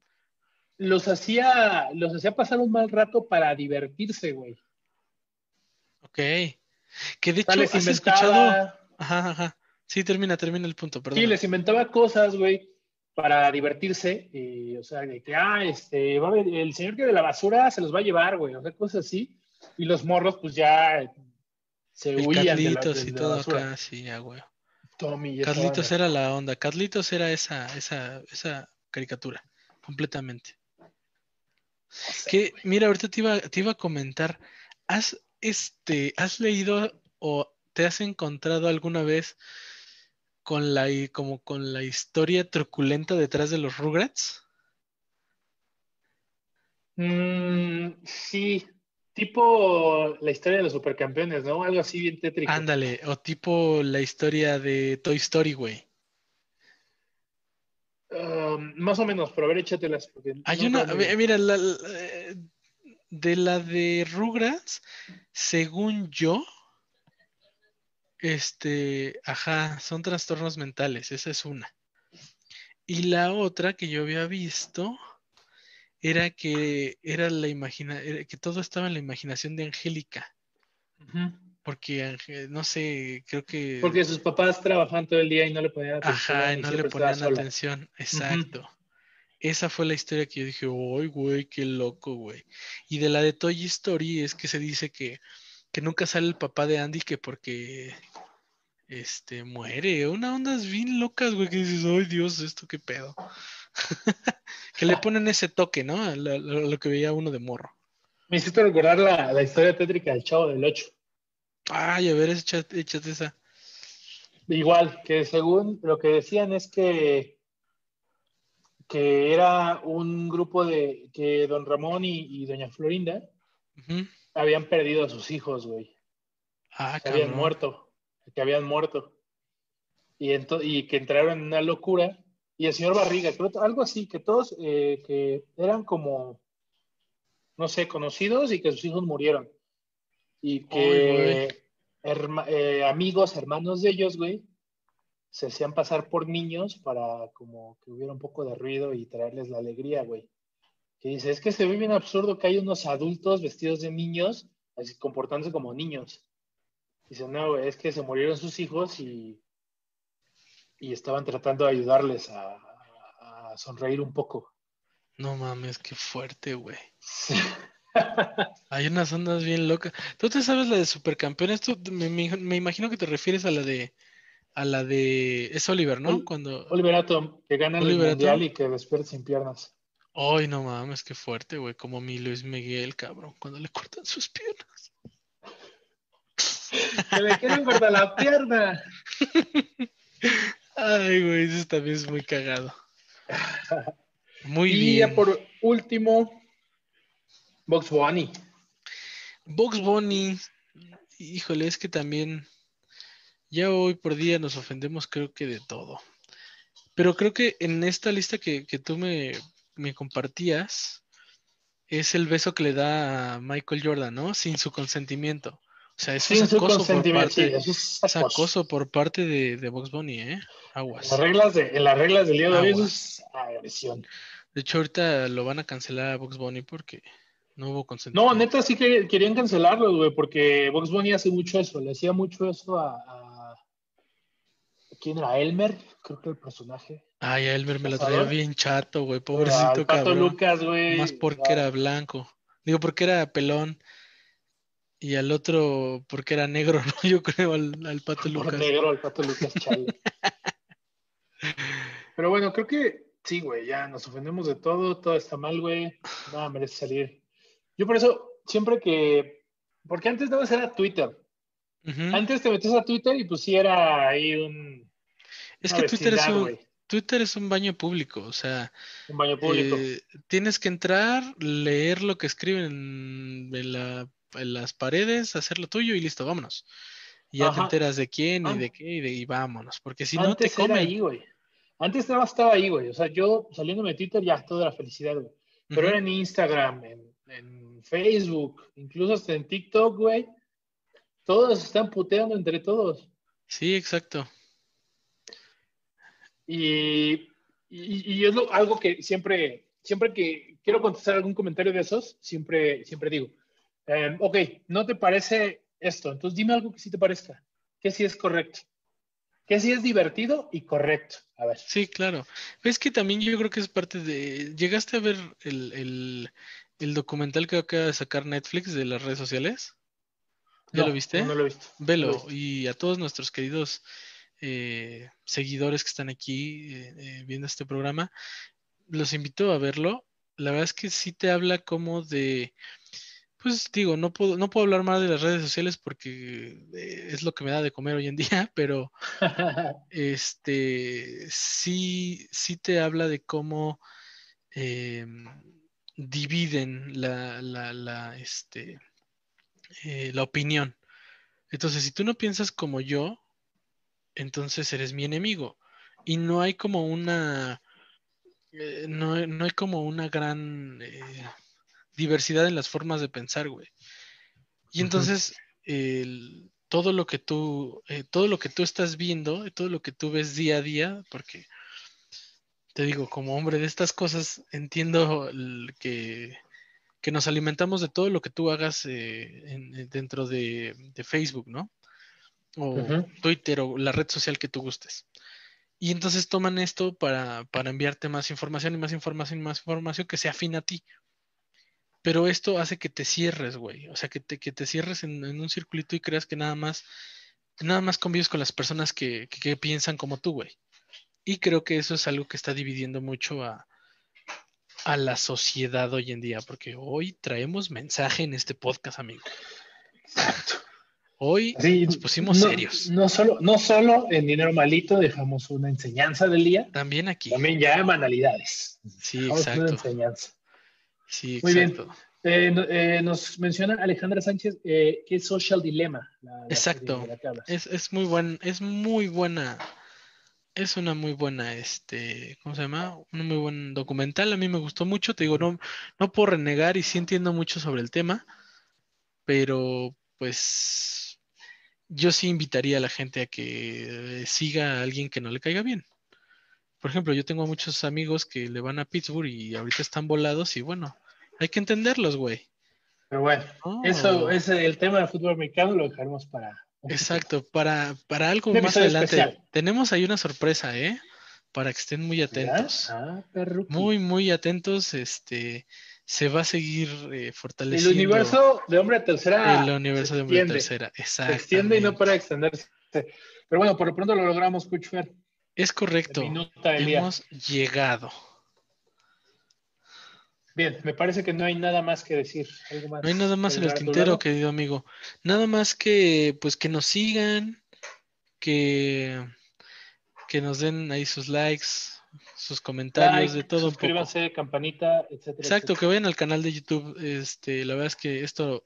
los hacía, los hacía pasar un mal rato para divertirse, güey. Ok. Que de O sea, hecho, les ¿has inventaba, escuchado? Ajá, ajá. Sí, termina, termina el punto, perdón. sí, les inventaba cosas, güey, para divertirse. Y, o sea, de que, ah, este, va a haber- el señor que de la basura se los va a llevar, güey, o sea, cosas así. Y los morros, pues ya se El huían de la, Carlitos de y todo acá, sí, ah, güey. Tommy Carlitos era la onda. Carlitos era esa, esa, esa caricatura, completamente. Que, mira, ahorita te iba, te iba a comentar, ¿has, este, ¿has leído o te has encontrado alguna vez con la, como con la historia truculenta detrás de los Rugrats? Mm, sí, tipo la historia de los supercampeones, ¿no? Algo así bien tétrico. Ándale, o tipo la historia de Toy Story, güey. Um, más o menos, pero a ver, échatelas. Porque Hay no una, mira, la- la- eh, de la de Rugrats, según yo, este, ajá, son trastornos mentales, esa es una. Y la otra que yo había visto era que era la imagina, era que todo estaba en la imaginación de Angélica, porque no sé, creo que Porque sus papás trabajaban todo el día y no le ponían atención. Ajá, y no le ponían atención. Exacto. Esa fue la historia que yo dije, uy, güey, qué loco, güey. Y de la de Toy Story es que se dice que, que nunca sale el papá de Andy que porque este muere. Una ondas bien locas, güey, que dices, ay Dios, esto qué pedo. *laughs* que le *laughs* ponen ese toque, ¿no? A lo, lo- lo que veía uno de morro. Me hiciste recordar la, la historia tétrica del Chavo del Ocho. Ay, a ver, échate, échate esa. Igual, que según lo que decían es que, que era un grupo de que don Ramón y, y doña Florinda habían perdido a sus hijos, güey. Ah, que habían muerto, que habían muerto. Y, que entraron en una locura. Y el señor Barriga, creo, algo así, que todos eh, que eran como, no sé, conocidos y que sus hijos murieron. Y que herma- eh, amigos, hermanos de ellos, güey, se hacían pasar por niños para como que hubiera un poco de ruido y traerles la alegría, güey. Que dice, es que se ve bien absurdo que hay unos adultos vestidos de niños, así comportándose como niños. Dice, no, güey, es que se murieron sus hijos y, y estaban tratando de ayudarles a, a sonreír un poco. No mames, qué fuerte, güey. *laughs* Hay unas ondas bien locas. ¿Tú te sabes la de Supercampeones? Tú, me, me- me imagino que te refieres a la de a la de es Oliver, ¿no? Cuando Oliver Atom, que gana el mundial Atom. y que despierta sin piernas. Ay, no mames, qué fuerte, güey, como mi Luis Miguel, cabrón, cuando le cortan sus piernas. *laughs* ¡Que le quieren cortar la pierna! Ay, güey, eso también es muy cagado. Muy y ya bien. por último, Box Bunny. Box Bunny, híjole, es que también ya hoy por día nos ofendemos creo que de todo. Pero creo que en esta lista que, que tú me, me compartías es el beso que le da a Michael Jordan, ¿no? Sin su consentimiento. O sea, eso es acoso por sí, parte, eso es es acoso. acoso por parte de, de Box Bunny, ¿eh? Aguas. las reglas, de, en las reglas del día de hoy, eso es agresión. De hecho, ahorita lo van a cancelar a Box Bunny porque no hubo No, consentimiento. neta, sí que querían cancelarlo, güey, porque Box Bunny hace mucho eso, le hacía mucho eso a, a- ¿Quién era? Elmer, creo que el personaje. Ay, a Elmer me lo traía bien chato, güey, pobrecito Pato cabrón. Lucas, güey. Más porque era blanco. Digo, porque era pelón. Y al otro, porque era negro, ¿no? *laughs* Yo creo, al, al Pato Por Lucas. negro, el Pato Lucas Chale. *laughs* Pero bueno, creo que sí, güey, ya nos ofendemos de todo, todo está mal, güey. Nada merece salir. Yo por eso, siempre que. Porque antes nada más era Twitter. Antes te metías a Twitter y pues sí era ahí un, Es que Twitter es un, Twitter es un baño público, o sea, un baño público. eh, tienes que entrar, leer lo que escriben en, en la- en las paredes, hacer lo tuyo y listo, vámonos. Y ya te enteras de quién y An- de qué y, de- y vámonos, porque si no te comen. ahí, güey. Antes nada más estaba ahí, güey. O sea, yo saliéndome de Twitter ya toda la felicidad, güey. Pero Ujú. era en Instagram, en, en Facebook, incluso hasta en TikTok, güey. Todos están puteando entre todos. Sí, exacto. Y, y, y es lo- algo que siempre, siempre que quiero contestar algún comentario de esos, siempre, siempre digo, eh, ok, ¿no te parece esto? Entonces dime algo que sí te parezca, que sí es correcto, que sí es divertido y correcto. A ver. Sí, claro. Es que también yo creo que es parte de... ¿Llegaste a ver el, el, el documental que acaba de sacar Netflix de las redes sociales? ¿Ya No, lo viste? No, lo he visto. Velo. Y a todos nuestros queridos eh, seguidores que están aquí eh, eh, viendo este programa, los invito a verlo. La verdad es que sí te habla como de... Pues digo, no puedo, no puedo hablar más de las redes sociales porque eh, es lo que me da de comer hoy en día, *laughs* pero *laughs* este sí, sí te habla de cómo eh, dividen la, la, la, este, eh, la opinión. Entonces, si tú no piensas como yo, entonces eres mi enemigo. Y no hay como una, eh, no, no hay como una gran eh, diversidad en las formas de pensar, güey. Y entonces, el- todo lo que tú, eh, todo lo que tú estás viendo, todo lo que tú ves día a día, porque te digo, como hombre de estas cosas, entiendo el que, que nos alimentamos de todo lo que tú hagas eh, en- en- dentro de, de Facebook, ¿no? O. Twitter o la red social que tú gustes. Y entonces toman esto para, para enviarte más información y más información y más información que sea afín a ti. Pero esto hace que te cierres, güey. O sea, que te, que te cierres en, en un circulito y creas que nada más, nada más convives con las personas que, que- que piensan como tú, güey. Y creo que eso es algo que está dividiendo mucho a, a la sociedad hoy en día, porque hoy traemos mensaje en este podcast, amigo. Exacto. Hoy Sí, nos pusimos no, serios. No solo, no solo en Dinero Malito dejamos una enseñanza del día, También aquí. también ya banalidades. Sí, Dejamos una exacto. enseñanza. Sí, Muy bien. Eh, eh, nos menciona Alejandra Sánchez eh, que es Social Dilemma. la- la Exacto. Es, es muy buen, es muy buena, es una muy buena, este, ¿cómo se llama? Un muy buen documental. A mí me gustó mucho. Te digo, no, no puedo renegar y sí entiendo mucho sobre el tema, pero pues yo sí invitaría a la gente a que siga a alguien que no le caiga bien. Por ejemplo, yo tengo muchos amigos que le van a Pittsburgh y ahorita están volados y bueno, hay que entenderlos, güey. Pero bueno, ¿no? eso es el tema del fútbol americano, lo dejaremos para. Exacto, para, para algo más adelante. especial. Tenemos ahí una sorpresa, ¿eh? Para que estén muy atentos. Ah. Muy, muy atentos. Este, se va a seguir eh, El fortaleciendo universo de hombre tercera. el universo de Hombre Tercera. Se extiende y no para de extenderse. Pero bueno, por lo pronto lo logramos, Coach Fer. Es correcto. Día. Hemos llegado. Bien, me parece que no hay nada más que decir. ¿Algo más No hay nada más en el tintero, querido amigo. Nada más que, pues, que nos sigan, que, que nos den ahí sus likes, sus comentarios, Like, de todo un poco. suscríbanse, campanita, etcétera. Exacto, que vayan al canal de YouTube. Este, la verdad es que esto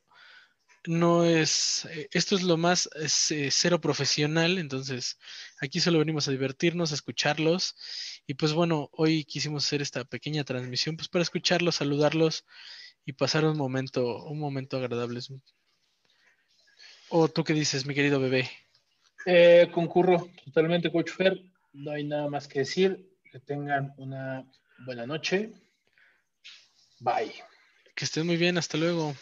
no es, eh, esto es lo más es, eh, cero profesional, entonces aquí solo venimos a divertirnos, a escucharlos. Y pues bueno, hoy quisimos hacer esta pequeña transmisión pues para escucharlos, saludarlos y pasar un momento, un momento agradable. ¿O tú qué dices, mi querido bebé? Eh, concurro totalmente, Coach Fer. No hay nada más que decir. Que tengan una buena noche. Bye. Que estén muy bien, hasta luego.